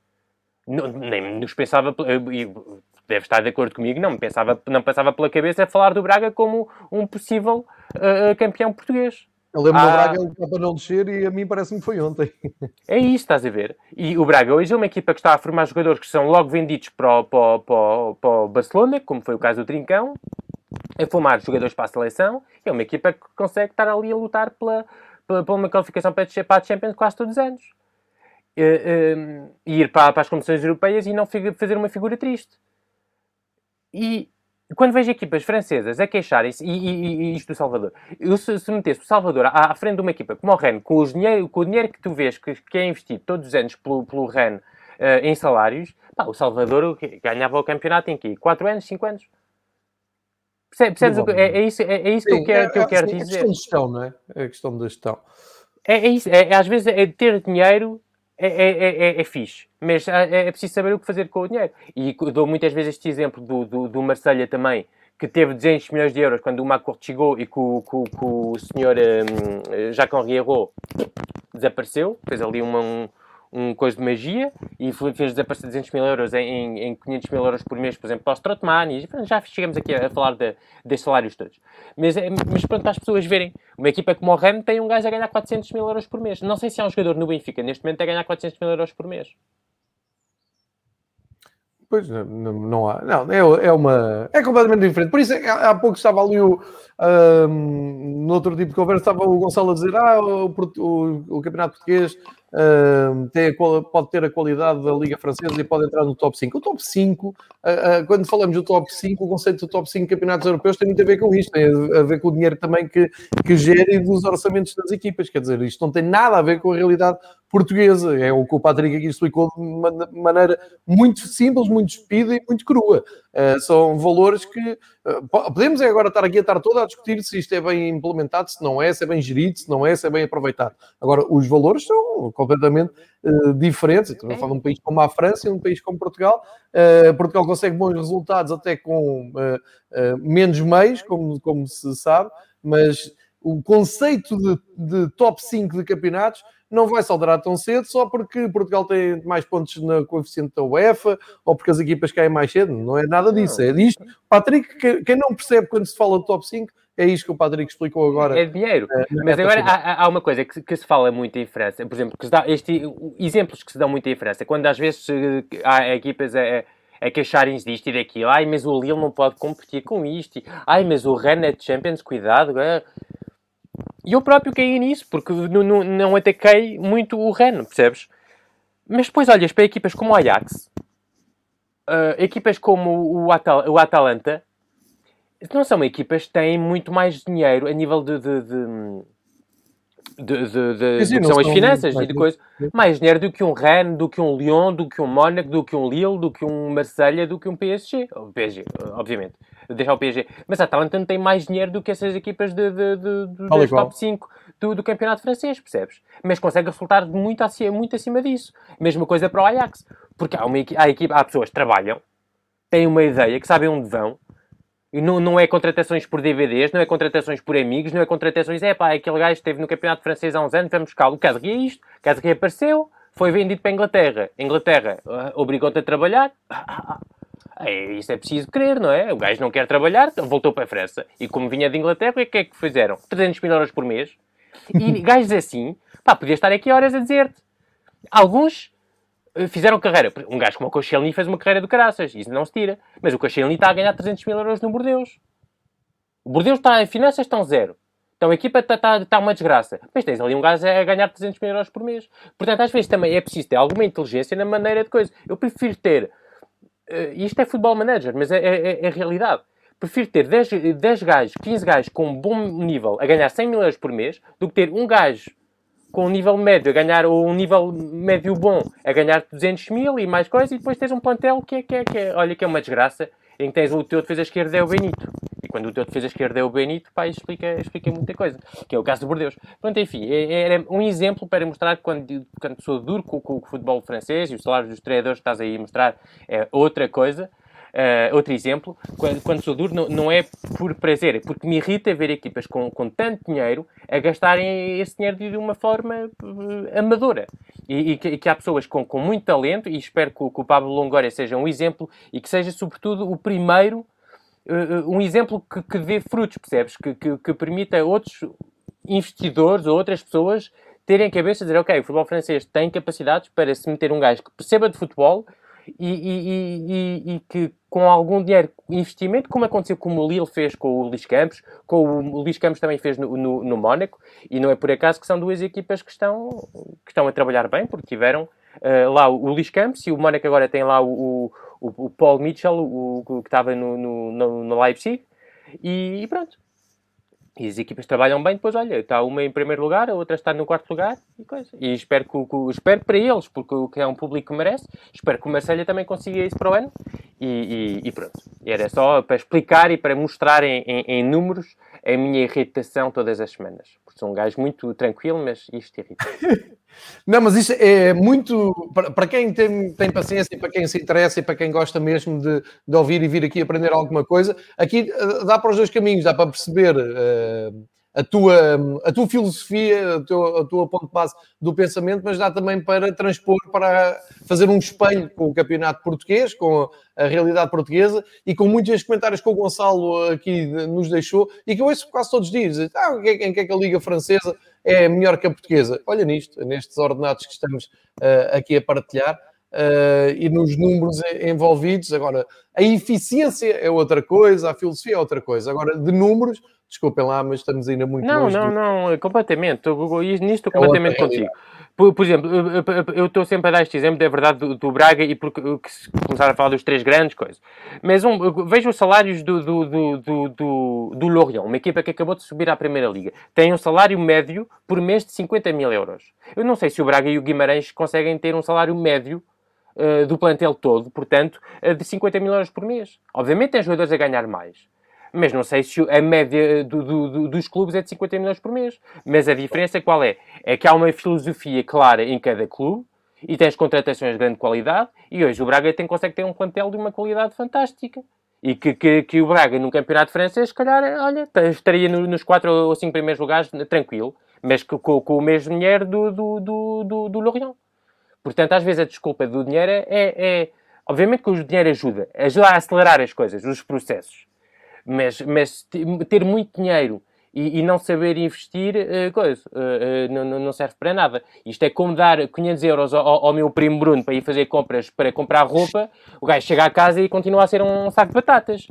Não, nem nos pensava, uh, deve estar de acordo comigo, não me pensava, não passava pela cabeça falar do Braga como um possível campeão português. Eu lembro ah, do Braga ele para não descer e a mim parece-me que foi ontem. (laughs) É isso, estás a ver? E o Braga hoje é uma equipa que está a formar jogadores que são logo vendidos para o, para, para, para o Barcelona, como foi o caso do Trincão, a formar jogadores para a seleção, é uma equipa que consegue estar ali a lutar pela, pela, pela uma qualificação para, a Champions quase todos os anos. uh, uh, ir para, para, as competições europeias e não fazer uma figura triste. E quando vejo equipas francesas a queixarem-se, e, e, e, isto do Salvador, eu se, se metesse o Salvador à, à, frente de uma equipa como o Rennes, com, dinheiro, com o dinheiro que tu vês que, que é investido todos os anos pelo, pelo Rennes uh, em salários, pá, o Salvador ganhava o campeonato em quê? 4 anos, 5 anos? Percebes? Percebes é, é, isso, é, é isso Sim, que eu quero, é, que eu quero assim, dizer. É questão de gestão, não é? É a questão da gestão. É, é isso. É, às vezes é ter dinheiro é, é, é, é, fixe, mas é, é preciso saber o que fazer com o dinheiro. E dou muitas vezes este exemplo do, do, do Marselha também, que teve 200 milhões de euros quando o Macron chegou e que o, que, que o senhor um, Jacques Henri desapareceu, fez ali uma, um, um coisa de magia e fez desaparecer 200 mil euros em, em 500 mil euros por mês, por exemplo, para os Trotman, já chegamos aqui a, falar de, destes salários todos. Mas, é, mas pronto, para as pessoas verem, uma equipa como o Ren tem um gajo a ganhar 400 mil euros por mês. Não sei se há um jogador no Benfica neste momento a ganhar 400 mil euros por mês. Pois, não, não há. Não, é, é uma. É completamente diferente. Por isso, é há, há pouco estava ali o. Um, no outro tipo de conversa, estava o Gonçalo a dizer: ah, o, o, o Campeonato Português Tem a, pode ter a qualidade da Liga Francesa e pode entrar no top 5. O top 5, uh, uh, quando falamos do top 5, o conceito do top 5 campeonatos europeus tem muito a ver com isto, tem a ver com o dinheiro também que, que gera e dos orçamentos das equipas. Quer dizer, isto não tem nada a ver com a realidade portuguesa. É o que o Patrick aqui explicou de uma maneira muito simples, muito despida e muito crua. Uh, são valores que podemos agora estar aqui a estar toda a discutir se isto é bem implementado, se não é, se é bem gerido, se não é, se é bem aproveitado. Agora, os valores são completamente uh, diferentes. Estou a falar de um país como a França e um país como Portugal. Portugal consegue bons resultados até com menos meios, como, como se sabe, mas o conceito de, de top 5 de campeonatos não vai saldar tão cedo só porque Portugal tem mais pontos na coeficiente da UEFA ou porque as equipas caem mais cedo. Não é nada disso. É disto. Patrick, quem não percebe quando se fala de top 5, é isto que o Patrick explicou agora. É dinheiro. É, Mas agora há, há, uma coisa que, que, se fala muito em França, por exemplo, que se dá este, exemplos que se dão muito em França, quando às vezes há equipas a, a queixarem-se disto e daquilo, ai, mas o Lille não pode competir com isto, ai, mas o Rennes é Champions, cuidado. É... E eu próprio caí nisso, porque não, não, ataquei muito o Rennes, percebes? Mas depois olhas para equipas como o Ajax, uh, equipas como o, Atal o Atalanta, não são equipas que têm muito mais dinheiro a nível de, de, de de, de, de, de que são as finanças e de coisas. Mais dinheiro do que um Rennes, do que um Lyon, do que um Mónaco, do que um Lille, do que um Marselha, do que um PSG. PSG, obviamente. Deixar o PSG. Mas a Atalanta não tem mais dinheiro do que essas equipas de, de, de, de top 5 do, do, campeonato francês, percebes? Mas consegue resultar muito acima, muito acima disso. Mesma coisa para o Ajax. Porque há, uma, há, equipa, há pessoas que trabalham, têm uma ideia, que sabem onde vão, e não, não é contratações por DVDs, não é contratações por amigos, não é contratações, é pá, aquele gajo esteve no campeonato francês há uns anos, vamos buscar. O Casadri é isto, o Casadri apareceu, foi vendido para a Inglaterra. A Inglaterra uh, obrigou-te a trabalhar. É, isso é preciso crer, não é? O gajo não quer trabalhar, voltou para a França. E como vinha de Inglaterra, o que é que fizeram? 300 mil euros por mês. E (laughs) gajos assim, pá, podia estar aqui horas a dizer-te. Alguns eh, fizeram carreira. Um gajo como o Koscielny fez uma carreira do caraças. Isso não se tira. Mas o Koscielny está a ganhar 300 mil euros no Bordeus. O Bordeus está... As finanças estão zero. Então a equipa está tá, tá uma desgraça. Mas tens ali um gajo a ganhar 300 mil euros por mês. Portanto, às vezes também é preciso ter alguma inteligência na maneira de coisa. Eu prefiro ter... Uh, isto é futebol manager, mas é, é, é realidade. Prefiro ter 10, 10 gajos, 15 gajos com um bom nível a ganhar 100 mil euros por mês do que ter um gajo com um nível médio a ganhar, ou um nível médio bom a ganhar 200 mil e mais coisas, e depois tens um plantel que é, que é, que é olha, que é uma desgraça, em que tens o teu defesa esquerda é o Benito. E quando o teu defesa esquerda é o Benito, pá, explica, explica muita coisa, que é o caso do Bordeus. Pronto, enfim, é, é, era um exemplo para mostrar que quando, quando sou duro com, com, o futebol francês e os salários dos treinadores que estás aí a mostrar é outra coisa, Uh, outro exemplo, quando, quando sou duro, não, não, é por prazer, é porque me irrita ver equipas com, com tanto dinheiro a gastarem esse dinheiro de uma forma uh, amadora. E, e, que, e, que, há pessoas com, com muito talento, e espero que, que o Pablo Longoria seja um exemplo e que seja, sobretudo, o primeiro, um exemplo que, que dê frutos, percebes? Que, que, que permita outros investidores ou outras pessoas terem cabeça de dizer, ok, o futebol francês tem capacidades para se meter um gajo que perceba de futebol e, e, e, e, que com algum dinheiro, investimento, como aconteceu como o Lille fez com o Luís Campos, com o Luís Campos também fez no, no, no Mónaco, e não é por acaso que são duas equipas que estão, que estão a trabalhar bem, porque tiveram uh, lá o, o Luís Campos e o Mónaco agora tem lá o, o Paul Mitchell, o, o que estava no, no, no, no Leipzig, e, e pronto. E as equipas trabalham bem, depois olha, está uma em primeiro lugar, a outra está no quarto lugar e coisa. E espero, que, que, espero para eles, porque o que é um público que merece, espero que o Marselha também consiga isso para o ano. E, e, e pronto. Era só para explicar e para mostrar em, em, em, números a minha irritação todas as semanas. Porque sou um gajo muito tranquilo, mas isto irrita. (laughs) Não, mas isso é muito. Para, quem tem, tem paciência, para quem se interessa e para quem gosta mesmo de, de ouvir e vir aqui aprender alguma coisa, aqui eh, dá para os dois caminhos, dá para perceber. Uh, a tua, a tua filosofia, a tua, a tua ponto de base do pensamento, mas dá também para transpor, para fazer um espelho com o campeonato português, com a realidade portuguesa e com muitos comentários que o Gonçalo aqui nos deixou e que eu ouço quase todos os dias. Ah, em que é que a Liga Francesa é melhor que a portuguesa? Olha nisto, nestes ordenados que estamos uh, aqui a partilhar. Uh, e nos números envolvidos. Agora, a eficiência é outra coisa, a filosofia é outra coisa. Agora, de números, Desculpem lá, mas estamos ainda muito não, longe. Não, não, não, completamente. Estou, nisto estou é completamente contigo. Por, por, exemplo, eu estou sempre a dar este exemplo, é verdade, do, do Braga e porque que começaram a falar dos três grandes coisas. Mas um, vejo os salários do, do, do, do, do Lorient, uma equipa que acabou de subir à Primeira Liga. Tem um salário médio por mês de 50 mil euros. Eu não sei se o Braga e o Guimarães conseguem ter um salário médio uh, do plantel todo, portanto, uh, de 50 mil euros por mês. Obviamente tem jogadores a ganhar mais mas não sei se a média do, do, dos clubes é de 50 milhões por mês. Mas a diferença qual é? É que há uma filosofia clara em cada clube e tens contratações de grande qualidade e hoje o Braga tem, consegue ter um plantel de uma qualidade fantástica. E que, que, que o Braga no campeonato francês, se calhar, olha, estaria nos 4 ou 5 primeiros lugares tranquilo, mas com, com o mesmo dinheiro do, do, do, do, do Lorient. Portanto, às vezes a desculpa do dinheiro é, é obviamente que o dinheiro ajuda, ajuda a acelerar as coisas, os processos. Mas, mas ter muito dinheiro e, e, não saber investir, uh, coisa, uh, uh, não, não, serve para nada. Isto é como dar 500 euros ao, ao, meu primo Bruno para ir fazer compras para comprar roupa, o gajo chega à casa e continua a ser um saco de batatas.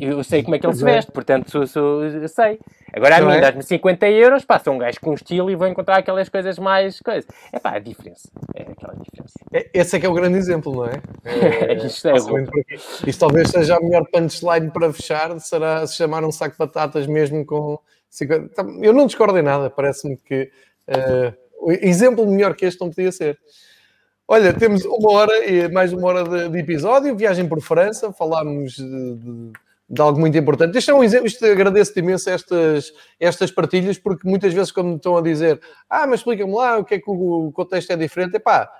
Eu sei como é que ele se é. veste, portanto, sou, sou, sei. Agora a mim, é? dás-me 50 euros, passa um gajo com estilo e vou encontrar aquelas coisas mais coisas. É pá, a diferença. É aquela diferença. É, esse é que é o grande exemplo, não é? (laughs) é isto, é isto talvez seja a melhor punchline para fechar, será se chamar um saco de batatas mesmo com 50. Tá, eu não discordo em nada, parece-me que uh, exemplo melhor que este não podia ser. Olha, temos uma hora e mais uma hora de, de episódio, viagem por França, falámos de, de de algo muito importante. Isto é um exemplo, isto agradeço-te imenso estas, estas partilhas, porque muitas vezes quando me estão a dizer ah, mas explica-me lá o que é que o contexto é diferente, epá,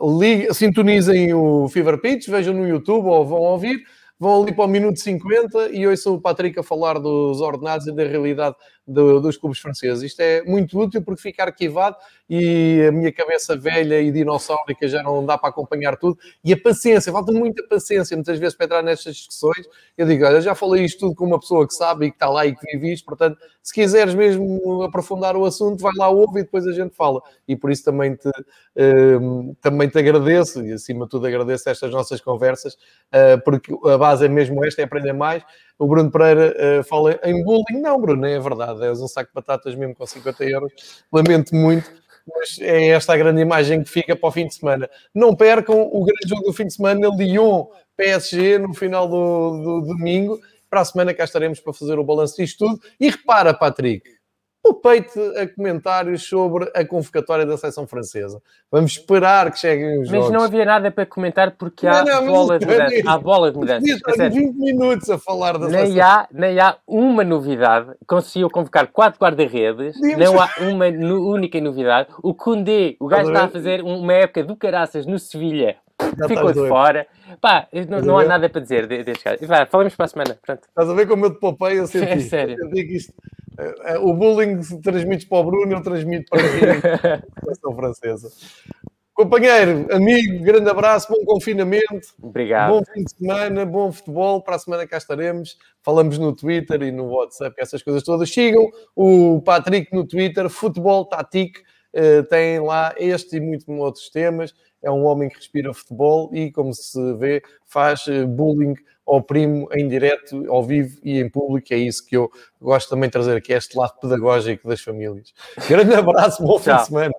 liga, sintonizem o Fever Pitch, vejam no YouTube ou vão ouvir, vão ali para o minuto 50 e ouçam o Patrick a falar dos ordenados e da realidade do, dos clubes franceses. Isto é muito útil porque fica arquivado e a minha cabeça velha e dinossaurica já não dá para acompanhar tudo. E a paciência, falta muita paciência muitas vezes para entrar nestas discussões. Eu digo, olha, já falei isto tudo com uma pessoa que sabe e que está lá e que vive isto, portanto, se quiseres mesmo aprofundar o assunto, vai lá, ouve e depois a gente fala. E por isso também te, uh, também te agradeço e acima de tudo agradeço estas nossas conversas, uh, porque a base é mesmo esta, é aprender mais. O Bruno Pereira uh, fala em bullying. Não, Bruno, é verdade. És um saco de batatas mesmo com 50 euros. Lamento muito, mas é esta a grande imagem que fica para o fim de semana. Não percam o grande jogo do fim de semana, Lyon-PSG, no final do, do domingo. Para a semana cá estaremos para fazer o balanço disto tudo. E repara, Patrick, poupei-te a comentários sobre a convocatória da seleção francesa. Vamos esperar que cheguem os jogos. Mas não havia nada para comentar porque há, não, não, bola, de mudança, há bola de mudança. Há 20 minutos a falar da nem seleção. Há, nem há uma novidade. Conseguiu convocar quatro guarda-redes. Não há uma única novidade. O Koundé, o gajo está a fazer uma época do caraças no Sevilha. Ficou de fora. Pá, não, não há nada para dizer deste caso. Vá, falamos para a semana. Pronto. Estás a ver como eu te poupei? Eu (laughs) senti. É sério. Eu senti que isto é, é, o bullying transmites para o Bruno, eu transmito para a (laughs) seleção francesa. Companheiro, amigo, grande abraço, bom confinamento. Obrigado. Bom fim de semana, bom futebol. Para a semana cá estaremos. Falamos no Twitter e no WhatsApp, essas coisas todas. Sigam o Patrick no Twitter, Futebol Tatic. Uh, tem lá este e muitos outros temas. É um homem que respira futebol e, como se vê, faz uh, bullying ao primo em direto, ao vivo e em público. É isso que eu gosto também de trazer aqui, este lado pedagógico das famílias. Grande abraço, bom fim de semana.